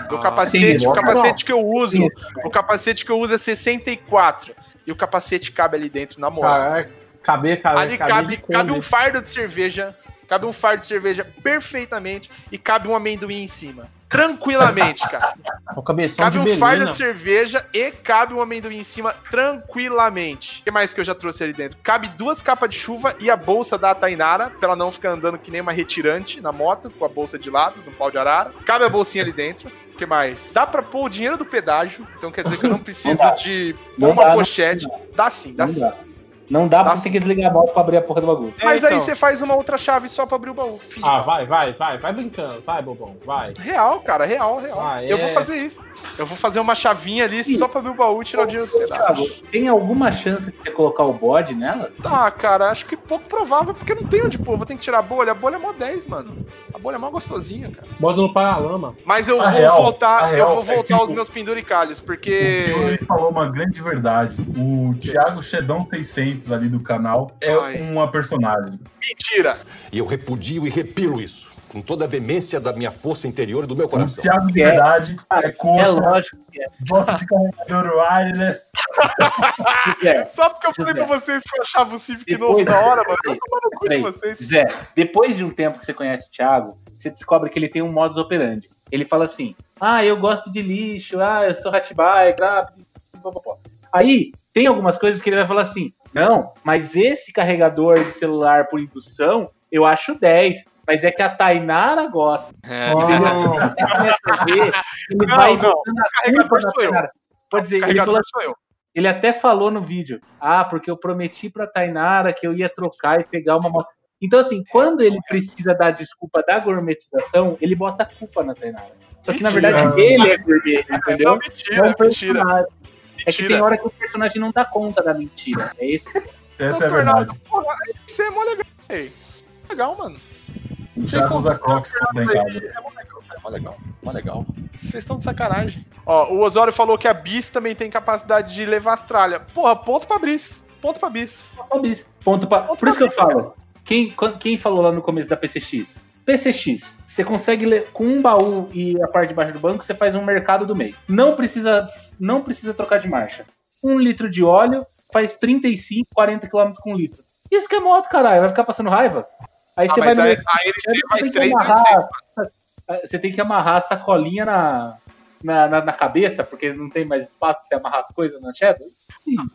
Meu Ah, capacete, sim, o capacete que eu uso, Sim. o capacete que eu uso é 64. E o capacete cabe ali dentro, na moral. Caralho, caber, caber, Ali cabe, de cabe um Kombi. fardo de cerveja. Cabe um fardo de cerveja perfeitamente e cabe um amendoim em cima. Tranquilamente, cara. O cabeção Cabe de um fardo Belina. de cerveja e cabe um amendoim em cima tranquilamente. O que mais que eu já trouxe ali dentro? Cabe duas capas de chuva e a bolsa da Tainara, pra ela não ficar andando que nem uma retirante na moto, com a bolsa de lado, no pau de arara. Cabe a bolsinha ali dentro. O que mais? Dá pra pôr o dinheiro do pedágio, então quer dizer que eu não preciso de pôr Não uma dá, não pochete. Dá sim, dá Não sim. Não dá Tá pra ter que desligar a moto pra abrir a porra do bagulho. Mas então. aí você faz uma outra chave só pra abrir o baú. Ah, vai, vai, vai, vai brincando, vai, bobão, vai. Real, cara, real, real. Ah, Eu é. vou fazer isso. Eu vou fazer uma chavinha ali só pra abrir o baú e tirar o dinheiro do pedaço. Thiago, tem alguma chance de você colocar o bode nela? Tá, cara, acho que pouco provável, porque não tem onde pôr. Vou ter que tirar a bolha. A bolha é mó 10, mano. A bolha é mó gostosinha, cara. Bota no paralama. Mas eu A vou real- voltar, a eu real vou é voltar aos o- meus penduricalhos, O porque. Thiago falou uma grande verdade. O Thiago Shedão 600 ali do canal é Ai. uma personagem. Mentira! E eu repudio e repilo isso, com toda a veemência da minha força interior e do meu O coração. Thiago de É. verdade é É coxa, lógico que é. bota de carregador wireless. Zé, Só porque eu falei pra vocês que eu achava o Civic Depois- novo da hora, mano. Eu tô cu de peraí. vocês. Zé, depois de um tempo que você conhece o Thiago, você descobre que ele tem um modus operandi. Ele fala assim: ah, eu gosto de lixo, ah, eu sou hatchback, ah, pipopopó. Aí, tem algumas coisas que ele vai falar assim: não, mas esse carregador de celular por indução, eu acho 10. Mas é que a Tainara gosta. É. Começa (laughs) a ver, ele Não, vai não, carregador sou eu. Pode dizer, ele falou Carregador sou eu. ele até falou no vídeo, ah, porque eu prometi pra Tainara que eu ia trocar e pegar uma moto. Então, assim, quando ele precisa dar desculpa da gourmetização, ele bota a culpa na Tainara. Só que, na Mentira. verdade, ele é gourmet, entendeu? Não, É mentira, um mentira. Personagem. É que tem Mentira. hora que o personagem não dá conta da mentira. É isso. (laughs) Essa é a verdade. Porra, isso é mó legal, véi. Legal, mano. Thiago usa Crocs lá em casa. É mó legal, cara, mó legal, mó legal. Vocês estão de sacanagem. Ó, o Osório falou que a Bis também tem capacidade de levar as tralhas. Porra, ponto pra Bis. Ponto pra Bis. Só bis. Ponto pra... Por isso que eu falo. Quem, quem falou lá no começo da PCX? PCX. Você consegue ler com um baú e a parte de baixo do banco, você faz um mercado do meio. Não precisa, não precisa trocar de marcha. Um litro de óleo faz 35, 40 km com um litro. Isso que é moto, caralho. Vai ficar passando raiva. Aí Ah, você vai mas no aí, aí ele você vai tem que 3, amarrar, você tem que amarrar a sacolinha na, na, na, na cabeça, porque não tem mais espaço pra você amarrar as coisas na Shadow.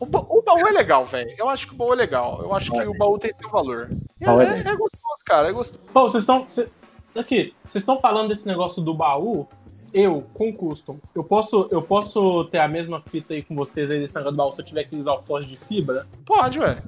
O, ba- o baú é legal, velho. Eu acho que o baú é legal. Eu acho que o baú tem seu valor. É, é é- gostoso, cara. É gostoso. Pô, vocês estão. cê- Aqui, vocês estão falando desse negócio do baú. Eu, com custom, eu posso, eu posso ter a mesma fita aí com vocês aí desse negócio do baú se eu tiver que usar o forge de fibra? Pode, ué.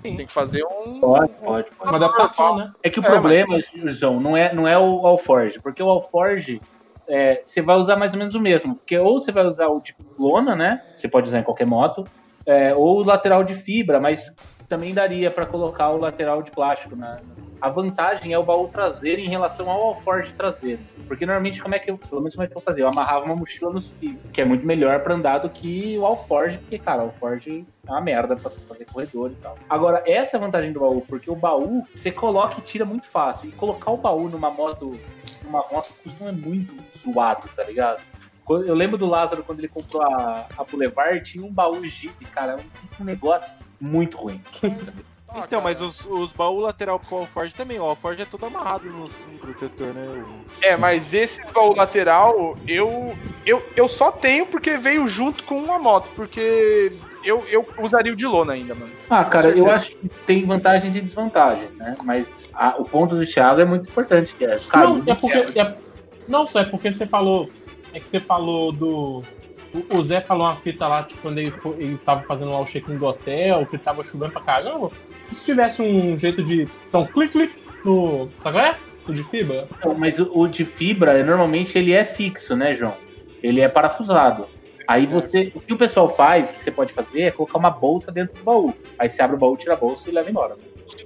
Você tem que fazer um. Pode, pode. Uma adaptação, né? É que o É, problema, João, não é, não é o Alforge, porque o Alforge é, você vai usar mais ou menos o mesmo. Porque ou você vai usar o tipo lona, né? Você pode usar em qualquer moto, é, ou o lateral de fibra, mas também daria para colocar o lateral de plástico. Na... A vantagem é o baú traseiro em relação ao Alforge traseiro. Porque normalmente, como é que eu, pelo menos como é que eu fazia? Eu amarrava uma mochila no CIS, que é muito melhor para andar do que o Alforge, porque, cara, o Alforge é uma merda pra fazer corredor e tal. Agora, essa é a vantagem do baú, porque o baú você coloca e tira muito fácil. E colocar o baú numa moto, numa moto costuma é muito zoado, tá ligado? Eu lembro do Lázaro quando ele comprou a, a Boulevard, tinha um baú Jeep, cara, um, um negócio assim, muito ruim. (laughs) Ah, Então, cara. mas os, os baús lateral pro Alforge também. O Alforge é todo amarrado no, no protetor, né? É, mas esse baú lateral, eu, eu, eu só tenho porque veio junto com uma moto, porque eu, eu usaria o de lona ainda, mano. Ah, cara, eu acho que tem vantagens e desvantagens, né? Mas a- o ponto do Thiago é muito importante, que é cara, não, é porque. é- não, só é porque você falou. É que você falou do. O, o Zé falou uma fita lá, tipo, quando ele, foi, ele tava fazendo lá o check-in do hotel, que tava chovendo pra caramba. Se tivesse um jeito de. Então, clique, clique no. Sabe qual é? No de fibra? Então, mas o, o de fibra, normalmente ele é fixo, né, João? Ele é parafusado. Aí você, o que o pessoal faz, que você pode fazer, é colocar uma bolsa dentro do baú. Aí você abre o baú, tira a bolsa e leva embora.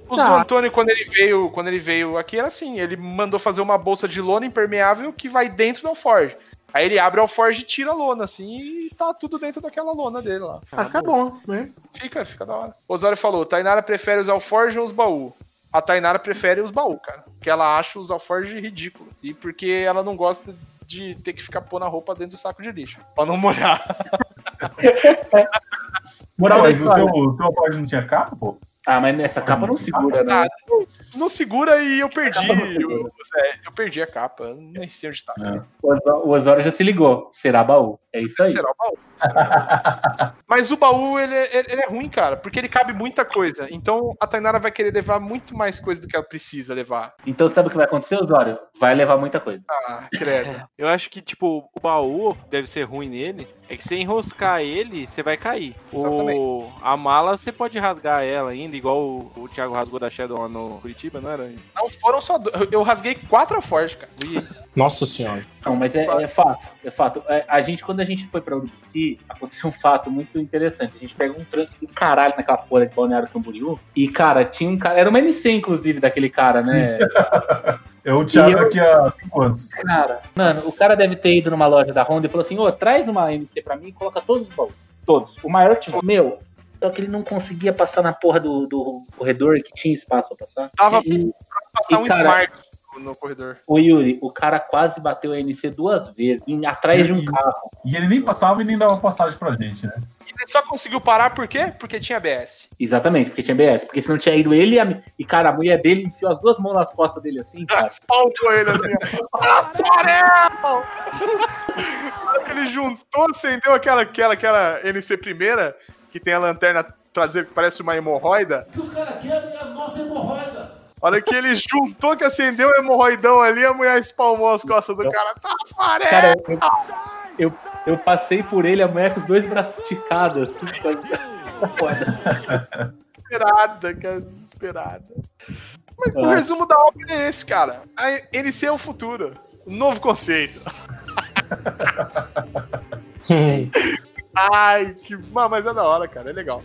O Tá. do Antônio, quando ele veio, quando ele veio aqui, era assim, ele mandou fazer uma bolsa de lona impermeável que vai dentro do alforge. Aí ele abre o alforge e tira a lona, assim, e tá tudo dentro daquela lona dele lá. Que é bom, né? Fica, fica da hora. O Osório falou, Tainara prefere os alforge ou os baú? A Tainara prefere os baú, cara. Porque ela acha os alforge ridículos. E porque ela não gosta de ter que ficar pondo a roupa dentro do saco de lixo. Pra não molhar. (laughs) Moral Mas o seu, o seu Alforge não tinha capa, pô? Ah, mas essa capa não segura, né? Ah, não, não segura e eu perdi. Eu, eu perdi a capa. Nem sei onde tá. É. O Osório já se ligou. Será baú. É isso aí. Será o baú? Será? (laughs) Mas o baú, ele, é- ele- ele é ruim, cara, porque ele cabe muita coisa. Então a Tainara vai querer levar muito mais coisa do que ela precisa levar. Então sabe o que vai acontecer, Osório? Vai levar muita coisa. Ah, credo. (laughs) Eu acho que, tipo, o baú deve ser ruim nele. É que se enroscar ele, você vai cair. Exatamente. O, a mala, você pode rasgar ela ainda, igual o, o Thiago rasgou da Shadow lá no Curitiba, não era? Não foram só. do- Eu rasguei quatro fortes, cara. Nossa senhora. Não, mas é, é fato, é fato. É, a gente, quando a gente foi pra UBC, aconteceu um fato muito interessante. A gente pegou um trânsito do caralho naquela porra de Balneário Camboriú. E, cara, tinha um cara. Era uma NC, inclusive, daquele cara, né? É o Thiago eu- daqui a cinco anos. Cara, mano, o cara deve ter ido numa loja da Honda e falou assim: ô, traz uma MC pra mim e coloca todos os baús. Todos. O maior tinha. Meu. Só que ele não conseguia passar na porra do, do corredor que tinha espaço pra passar. Tava E- passar E, um cara- smart no- corredor. O Yuri, o cara quase bateu a NC duas vezes, em- atrás de um E- carro. E ele nem passava e nem dava passagem pra gente, né? E ele só conseguiu parar por quê? Porque tinha ABS. Exatamente, porque tinha BS. Porque se não tinha ido ele e, a, e, cara, a mulher dele enfiou as duas mãos nas costas dele assim, cara. (laughs) Espalmou ele assim. Tafarel! Que ele juntou, acendeu aquela, aquela, aquela NC primeira, que tem a lanterna traseira que parece uma hemorroida. O que os caras querem é a nossa hemorroida. A hora que ele juntou, que acendeu o hemorroidão ali, a mulher espalmou as costas do cara. Tafarel! Cara, eu, eu, eu passei por ele, a mulher com os dois braços esticados, assim, tá foda. Desesperada, cara, desesperada. Mas o Ah. resumo da obra é esse, cara. A NC é o futuro. Um novo conceito. (laughs) Ai, que. Mas é da hora, cara. É legal.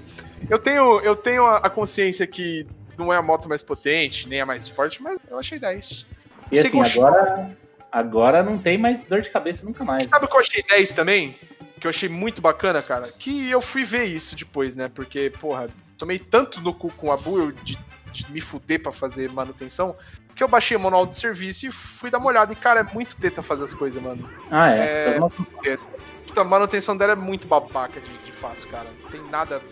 Eu tenho, eu tenho a consciência que não é a moto mais potente, nem a mais forte, mas eu achei 10. E assim, agora, agora não tem mais dor de cabeça nunca mais. Sabe o que eu achei 10 também? Que eu achei muito bacana, cara? Que eu fui ver isso depois, né? Porque, porra, tomei tanto no cu com a Bu eu de, de me fuder pra fazer manutenção, que eu baixei o manual de serviço e fui dar uma olhada. E, cara, é muito teta fazer as coisas, mano. Ah, é. É. Então, Puta, a manutenção dela é muito babaca de, de fácil, cara. Não tem nada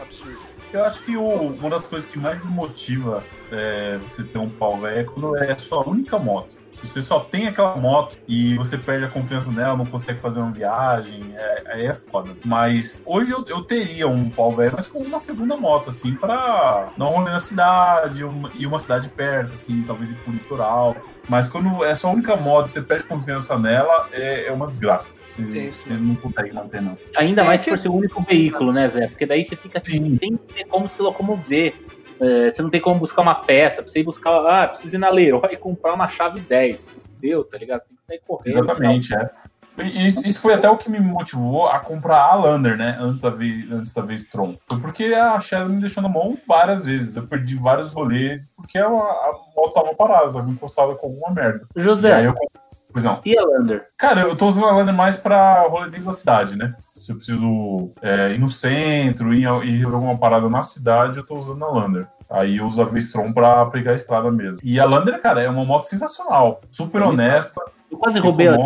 absurdo. Eu acho que o- uma das coisas que mais desmotiva é, você ter um pau velho é quando é a sua única moto. Se você só tem aquela moto e você perde a confiança nela, não consegue fazer uma viagem, é- aí é foda. Mas hoje eu, eu teria um pau velho, mas com uma segunda moto, assim, pra dar um rolê na cidade, uma, e uma cidade perto, assim, talvez ir pro litoral. Mas quando é a sua única moto, você perde confiança nela, é, é uma desgraça. Você, você não consegue manter, não. Ainda É mais que- por ser o único veículo, né, Zé? Porque daí você fica assim, Sim. sem ter como se locomover. É, você não tem como buscar uma peça, você ir buscar, ah, preciso ir na Leroy e comprar uma chave 10. Deu, tá ligado? Tem que sair correndo. Exatamente, é. Isso, isso foi até o que me motivou a comprar a Lander, né? Antes da vez, antes da vez Tron. Foi porque a Shadow me deixou na mão várias vezes. Eu perdi vários rolês porque a, a moto tava parada, tava encostada com alguma merda. E aí José, eu comprei. Pois não. e a Lander? Cara, eu tô usando a Lander mais pra rolê dentro da cidade, né? Se eu preciso é, ir no centro, ir, ir resolver alguma parada na cidade, eu tô usando a Lander. Aí eu uso a Vestron pra pegar a estrada mesmo. E a Lander, cara, é uma moto sensacional. Super honesta, Eu quase roubei ela.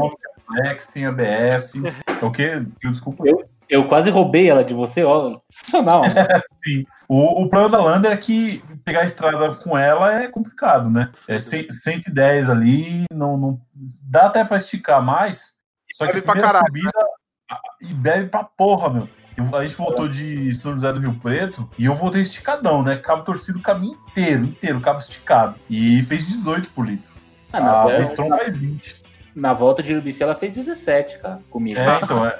flex, tem ABS. (laughs) É o quê? Eu, desculpa. Eu- Eu quase roubei ela de você, ó. Sensacional. (laughs) O, o problema da Lander é que pegar a estrada com ela é complicado, né? É 100, 110 ali, não, não dá até pra esticar mais. Só que a primeira caralho, subida a- e bebe pra porra, meu. Eu- a gente voltou de São José do Rio Preto e eu voltei esticadão, né? Cabo torcido o caminho inteiro, inteiro, cabo esticado. E fez 18 por litro. Ah, na, A volta- Vestron faz 20. na volta de Urubici ela fez 17, cara, comigo. É, então é.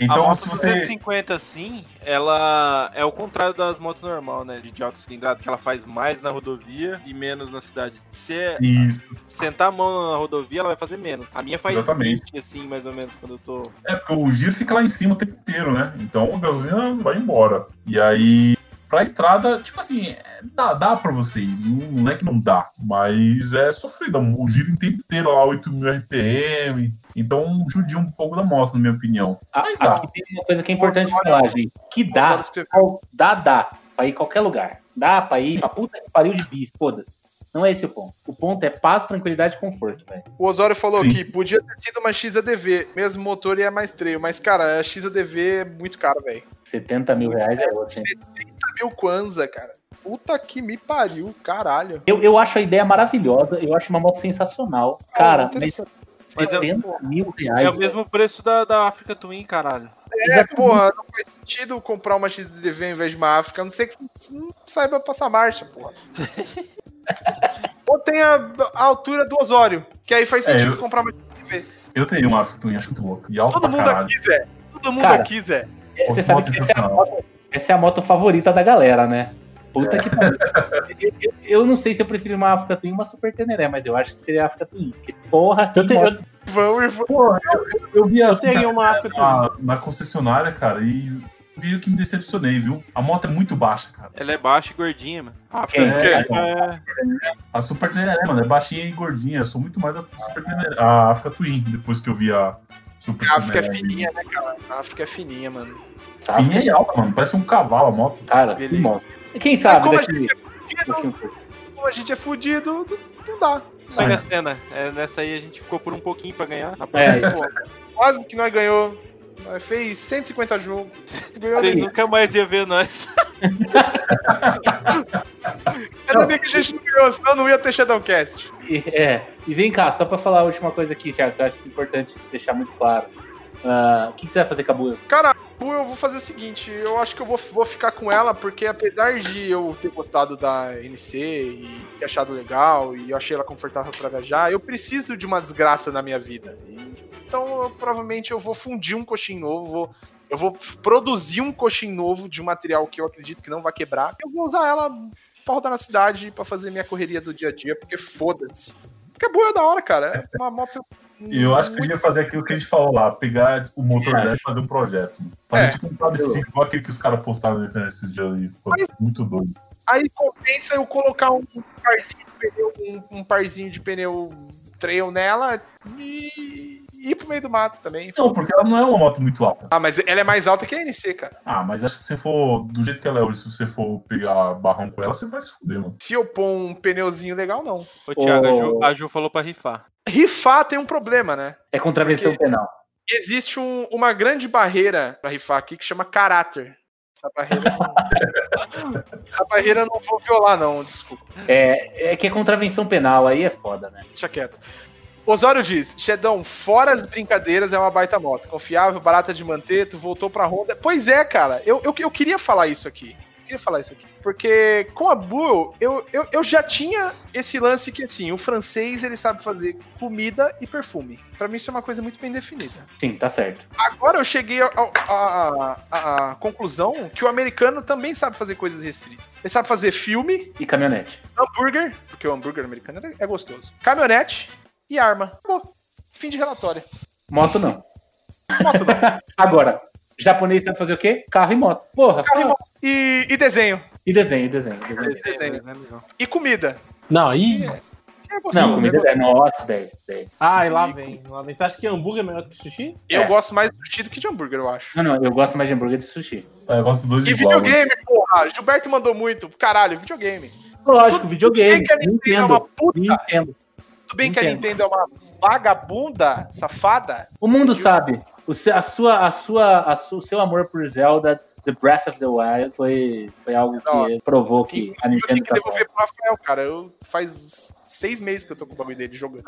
A Então, moto se você. 250 assim, ela é o contrário das motos normal, né? De alta cilindrada, que ela faz mais na rodovia e menos na cidade. Se Isso. sentar a mão na rodovia, ela vai fazer menos. A minha faz Exatamente. 20, assim, mais ou menos, quando eu tô. É, porque o giro fica lá em cima o tempo inteiro, né? Então a gasolina vai embora. E aí, pra estrada, tipo assim, dá, dá pra você ir. Não, é que não dá, mas é sofrido. O giro o tempo inteiro lá, 8.000 RPM. Então judia um pouco da moto, na minha opinião. A- Mas dá. aqui tem uma coisa que é importante falar, gente. Que dá, dá, dá, pra ir em qualquer lugar. Dá pra ir pra puta que pariu de bis, foda-se. Não é esse o ponto. O ponto é paz, tranquilidade e conforto, velho. O Osório falou Sim. que podia ter sido uma XADV, mesmo motor e é mais treio. Mas, cara, a XADV é muito caro, velho. 70 mil reais é outro, hein? 70 mil Kwanza, cara. Puta que me pariu, caralho. Eu, eu acho a ideia maravilhosa, eu acho uma moto sensacional. Cara, mas. Mas é, 70 mil reais. é o mesmo preço da, da Africa Twin, caralho. É, porra, não faz sentido comprar uma XDV ao invés de uma África, a não ser que você não saiba passar marcha, porra. (laughs) Ou tem a, a altura do Osório, que aí faz É, sentido eu- comprar uma XDV. Eu tenho uma Africa Twin, acho muito louco. E alto Todo pra mundo caralho. aqui, Zé. Todo mundo Cara, aqui, Zé. É, Você sabe que essa é, a sensacional. moto, essa é a moto favorita da galera, né? Puta que pariu. Eu, eu- eu não sei se eu prefiro uma Africa Twin ou uma Super Teneré, mas eu acho que seria a Africa Twin. Porque, porra, Eu, tenho, moto- Vamos e vamos. Porra, eu, eu vi as eu uma África Twin. na, na concessionária, cara, e meio que me decepcionei, viu? A moto é muito baixa, cara. Ela é baixa e gordinha, mano. Quem? É, É, A Super Teneré, mano, é baixinha e gordinha. Eu sou muito mais a Super Teneré, a Africa Twin, depois que eu vi a Super A África é fininha, né, cara? A África é fininha, mano. Fininha e alta, mano. Parece um cavalo a moto. Cara, que moto. E quem sabe como a daqui gente daqui um pouco. Como a gente é fudido, não, dá. Mega Sena. É, nessa aí a gente ficou por um pouquinho pra ganhar. É, quase que nós ganhou. Nós fez 150 jogos. Vocês nunca mais iam ver nós. (laughs) Ainda bem que a gente não ganhou, senão não ia ter Shadowcast. É, e vem cá, só pra falar a última coisa aqui, Thiago, que eu acho importante deixar muito claro. Ah, O que, que você vai fazer com a Buiu? Cara, eu vou fazer o seguinte, eu acho que eu vou, vou ficar com ela, porque apesar de eu ter gostado da NC e ter achado legal, e eu achei ela confortável pra viajar, eu preciso de uma desgraça na minha vida. Então, eu, provavelmente, eu vou fundir um coxinho novo, vou- eu vou produzir um coxinho novo de um material que eu acredito que não vai quebrar. Eu vou usar ela pra rodar na cidade, pra fazer minha correria do dia a dia, porque foda-se. Porque é boa, é da hora, cara. É uma moto... E eu acho que você devia fazer aquilo que a gente falou lá, pegar o motor É. dela e fazer um projeto. Mano. Fazer É. tipo um plebiscito, igual aquele que os caras postaram na internet esses dias aí. Pô, muito doido. Aí compensa eu colocar um parzinho de pneu, um, um parzinho de pneu trail nela e ir pro meio do mato também. Não, porque ela não é uma moto muito alta. Ah, mas ela é mais alta que a NC, cara. Ah, mas acho que se você for, do jeito que ela é hoje, se você for pegar barrão com ela, você vai se fuder, mano. Se eu pôr um pneuzinho legal, não. Ô, Thiago, a, Ju, a Ju falou pra rifar. Rifar tem um problema, né? É contravenção Porque- penal. Existe um- uma grande barreira pra rifar aqui que chama caráter. Essa barreira não... (laughs) Essa barreira eu não vou violar, não, desculpa. É, é que é contravenção penal, aí é foda, né? Deixa quieto. Osório diz, Xedão, fora as brincadeiras, é uma baita moto. Confiável, barata de manter, tu voltou pra Honda. Pois é, cara, eu, eu, eu queria falar isso aqui. Eu queria falar isso aqui. Porque com a Buell, eu, eu, eu já tinha esse lance que, assim, o francês, ele sabe fazer comida e perfume. Pra mim, isso é uma coisa muito bem definida. Sim, tá certo. Agora eu cheguei à conclusão que o americano também sabe fazer coisas restritas. Ele sabe fazer filme, E caminhonete. hambúrguer, porque o hambúrguer americano é gostoso, caminhonete e arma. Acabou. Fim de relatório. Moto não. Moto não. (laughs) Agora, japonês sabe fazer o quê? Carro e moto. Porra. Carro e moto. E, e desenho. E desenho, e desenho, e desenho. Desenho. E comida. Não, aí. É gostoso. Não, comida é nossa, 10, 10. Ai, lá vem. Lá vem. Você acha que hambúrguer é melhor do que sushi? Eu É. gosto mais de sushi do que de hambúrguer, eu acho. Não, não, eu gosto mais de hambúrguer de sushi. É, eu gosto dos dois E igual. mano. videogame, porra. Gilberto mandou muito. Caralho, videogame. Lógico, videogame. bem que a Nintendo é uma puta. Nintendo. Tudo bem que a Entendo. Nintendo é uma vagabunda, safada. O mundo sabe. O seu, a sua, a sua, a o seu amor por Zelda, The Breath of the Wild, foi, foi algo Não, que provou que a Eu tenho Nintendo que tá devolver pro Rafael, cara. Eu faz seis meses que eu tô com o bagulho dele jogando.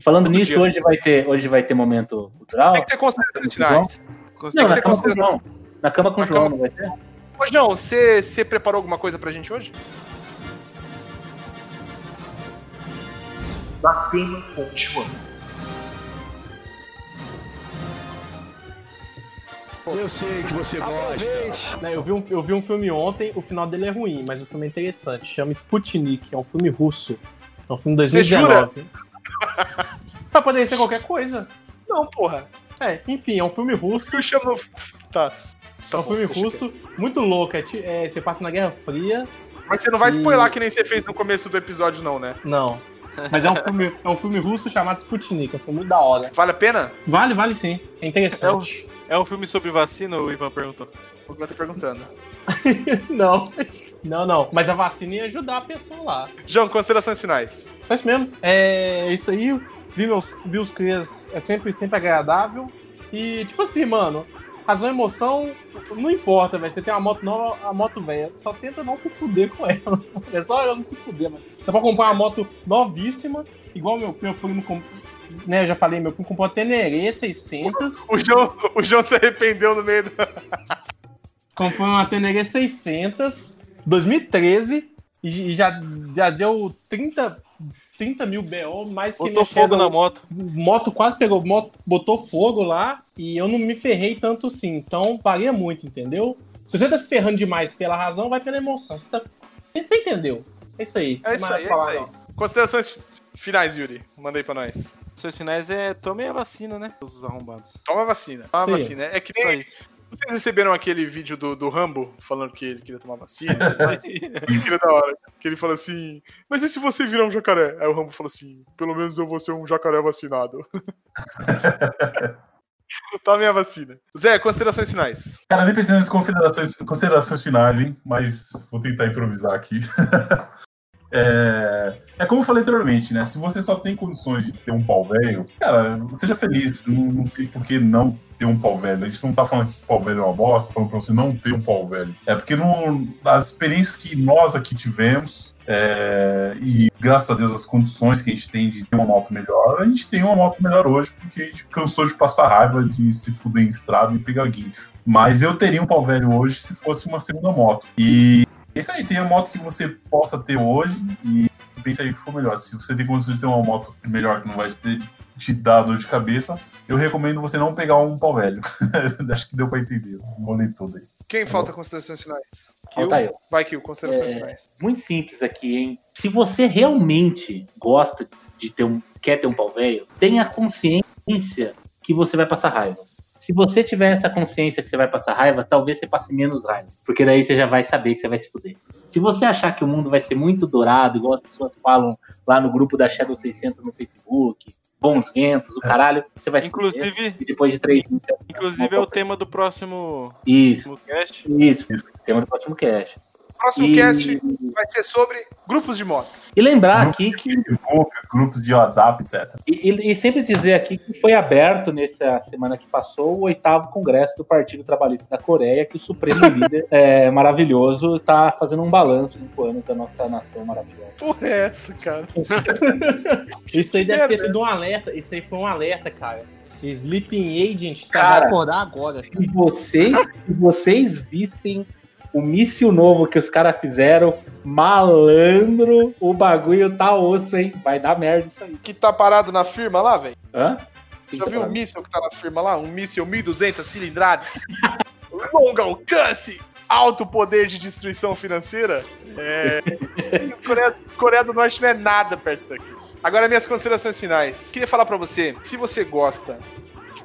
Falando todo nisso, dia. hoje vai ter, hoje vai ter momento cultural. Tem que ter considerações finais. Não, tem que na ter cama. Na cama com o João, não vai ter? Ô, João, você, você preparou alguma coisa pra gente hoje? Batendo continuando. Eu sei que você gosta. Né, eu, vi um, eu vi um filme ontem, o final dele é ruim, mas o filme é interessante. Chama Sputnik, é um filme russo. É um filme de Você 2019. Mas poderia ser qualquer coisa. Não, porra. É, enfim, é um filme russo. Eu chamo. Tá. É um filme russo muito louco. É, é, você passa na Guerra Fria. Mas você não vai E- spoiler que nem você fez no começo do episódio, não, né? Não. Mas é um filme, é um filme russo chamado Sputnik. É um filme muito da hora. Vale a pena? Vale, vale sim. É interessante. É um filme sobre vacina, o Ivan perguntou. O que eu tô perguntando. (laughs) Não. Não, não. Mas a vacina ia ajudar a pessoa lá. João, considerações finais. Só isso mesmo. É isso aí. Vi, meus, vi os crias. É sempre, sempre agradável. E, tipo assim, mano. Razão e emoção, não importa, velho. Você tem uma moto nova, a moto velha. Só tenta não se fuder com ela. É só eu não se fuder, mano. Você pode comprar uma moto novíssima, igual meu, meu primo comp- né, eu já falei, meu primo comprou a Teneré 600. O João, o João se arrependeu no meio do. (laughs) Comprou uma Teneré 600, 2013, e já, já deu 30, 30 mil BO, mais que Botou fogo na moto. moto quase pegou, moto botou fogo lá e eu não me ferrei tanto assim. Então varia muito, entendeu? Se você tá se ferrando demais pela razão, vai pela emoção. Você, tá... você entendeu? É isso aí. É isso Não aí, é falar, isso aí. Considerações finais, Yuri. Manda aí pra nós. Seus finais é tomem a vacina, né? Os arrombados. Toma a vacina. Toma a vacina. É que Só nem. Vocês receberam aquele vídeo do, do Rambo falando que ele queria tomar vacina? Aquilo (laughs) da hora. Que ele fala assim: Mas e se você virar um jacaré? Aí o Rambo falou assim: Pelo menos eu vou ser um jacaré vacinado. (laughs) Tome a vacina. Zé, considerações finais. Cara, nem pensei nas considerações, considerações finais, hein? Mas vou tentar improvisar aqui. (laughs) é, é como eu falei anteriormente, né? Se você só tem condições de ter um pau velho, cara, seja feliz. Não, não tem por que não ter um pau velho. A gente não tá falando que pau velho é uma bosta, falando pra você não ter um pau velho. É porque no, as experiências que nós aqui tivemos, é, e graças a Deus as condições que a gente tem de ter uma moto melhor, a gente tem uma moto melhor hoje porque a gente cansou de passar raiva de se fuder em estrada e pegar guincho. Mas eu teria um pau velho hoje se fosse uma segunda moto. E é isso aí, tem a moto que você possa ter hoje e pensa aí o que for melhor. Se você tem condições de ter uma moto melhor que não vai te, te dar dor de cabeça, eu recomendo você não pegar um pau velho. (laughs) Acho que deu pra entender. Molei tudo aí. Quem falta considerações finais? Falta eu. Vai, Kill, considerações É. finais. Muito simples aqui, hein? Se você realmente gosta de ter um. quer ter um pau velho, tenha consciência que você vai passar raiva. Se você tiver essa consciência que você vai passar raiva, talvez você passe menos raiva. Porque daí você já vai saber que você vai se fuder. Se você achar que o mundo vai ser muito dourado, igual as pessoas falam lá no grupo da Shadow 600 no Facebook, bons ventos, o caralho, você vai. Inclusive, E depois de três inclusive é o tema do próximo, Isso, próximo cast. isso. Tema do próximo cast. Próximo E- cast vai ser sobre grupos de moto. E lembrar aqui que Facebook, grupos de WhatsApp, etc. E, e- e sempre dizer aqui que foi aberto nessa semana que passou o oitavo congresso do Partido Trabalhista da Coreia, que o Supremo (laughs) Líder é, maravilhoso está fazendo um balanço no ano da nossa nação maravilhosa. Porra, é essa, cara? (laughs) Isso aí deve ter sido um alerta. Isso aí foi um alerta, cara. Sleeping Agent tá Cara. acordar agora. Se vocês, se vocês vissem o míssil novo que os caras fizeram, malandro, o bagulho tá osso, hein? Vai dar merda isso aí. Que tá parado na firma lá, velho? Hã? Quem Já tá viu o míssil que tá na firma lá? Um míssil 1200 cilindrada? (laughs) Longo alcance! Alto poder de destruição financeira? É. (laughs) Coreia, Coreia do Norte não é nada perto daqui. Agora, minhas considerações finais. Queria falar pra você: se você gosta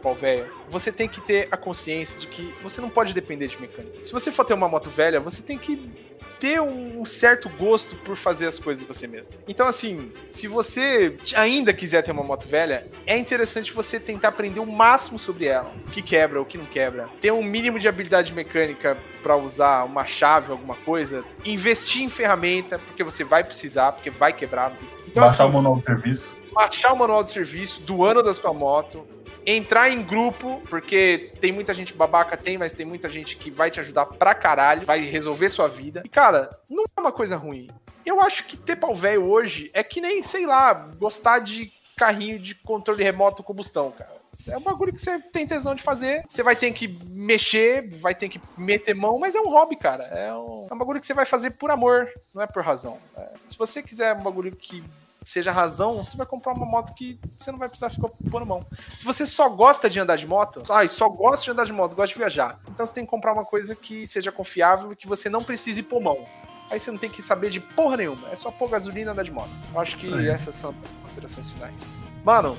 pau velho, você tem que ter a consciência de que você não pode depender de mecânica. Se você for ter uma moto velha, você tem que ter um certo gosto por fazer as coisas você mesmo. Então, assim, se você ainda quiser ter uma moto velha, é interessante você tentar aprender o máximo sobre ela. O que quebra, o que não quebra. Ter um mínimo de habilidade mecânica pra usar uma chave, alguma coisa. Investir em ferramenta, porque você vai precisar, porque vai quebrar. Então, Baixar assim, o manual de serviço. baixar o manual de serviço do ano da sua moto, entrar em grupo, porque tem muita gente babaca, tem, mas tem muita gente que vai te ajudar pra caralho, vai resolver sua vida. E, cara, não é uma coisa ruim. Eu acho que ter pau velho hoje é que nem, sei lá, gostar de carrinho de controle remoto combustão, cara. É um bagulho que você tem tesão de fazer. Você vai ter que mexer, vai ter que meter mão, mas é um hobby, cara. É um, é um bagulho que você vai fazer por amor, não é por razão. É, se você quiser um bagulho que seja razão, você vai comprar uma moto que você não vai precisar ficar pondo mão. Se você só gosta de andar de moto, ai, só gosta de andar de moto, gosta de viajar, então você tem que comprar uma coisa que seja confiável e que você não precise pôr mão. Aí você não tem que saber de porra nenhuma, é só pôr gasolina e andar de moto. Eu acho que aí. essas são as considerações finais. Mano,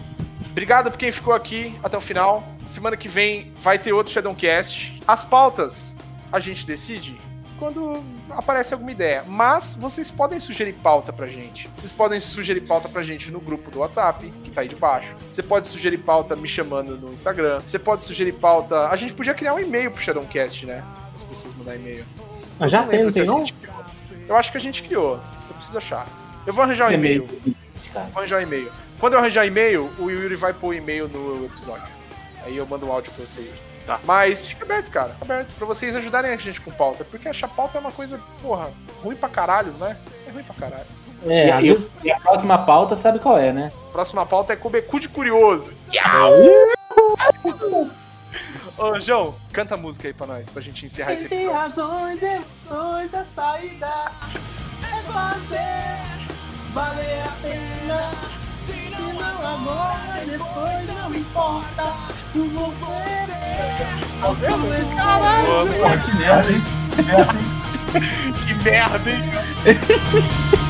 obrigado por quem ficou aqui até o final. Semana que vem vai ter outro Shadowcast. As pautas a gente decide quando aparece alguma ideia. Mas vocês podem sugerir pauta pra gente. Vocês podem sugerir pauta pra gente no grupo do WhatsApp, que tá aí de baixo. Você pode sugerir pauta me chamando no Instagram. Você pode sugerir pauta. A gente podia criar um e-mail pro Shadowcast, né? As pessoas mandar e-mail. Ah, já tem, não tem não? Eu acho que a gente criou. Eu preciso achar. Eu vou arranjar um e-mail. Vou arranjar um e-mail. Quando eu arranjar e-mail, o Yuri vai pôr o e-mail no episódio. Aí eu mando um áudio pra você. Tá. Mas fica aberto, cara. Fica aberto. Pra vocês ajudarem a gente com pauta. Porque achar pauta é uma coisa, porra, ruim pra caralho, né? É ruim pra caralho. É, E vezes- e a próxima pauta sabe qual é, né? Próxima pauta é Cubecu de Curioso. Ô, João, canta a música aí pra nós, pra gente encerrar esse episódio. razões, emoções, a saída é fazer valer a pena. Se não agora, depois não importa. Por você que merda, hein? (laughs) Que merda, hein? que merda, hein?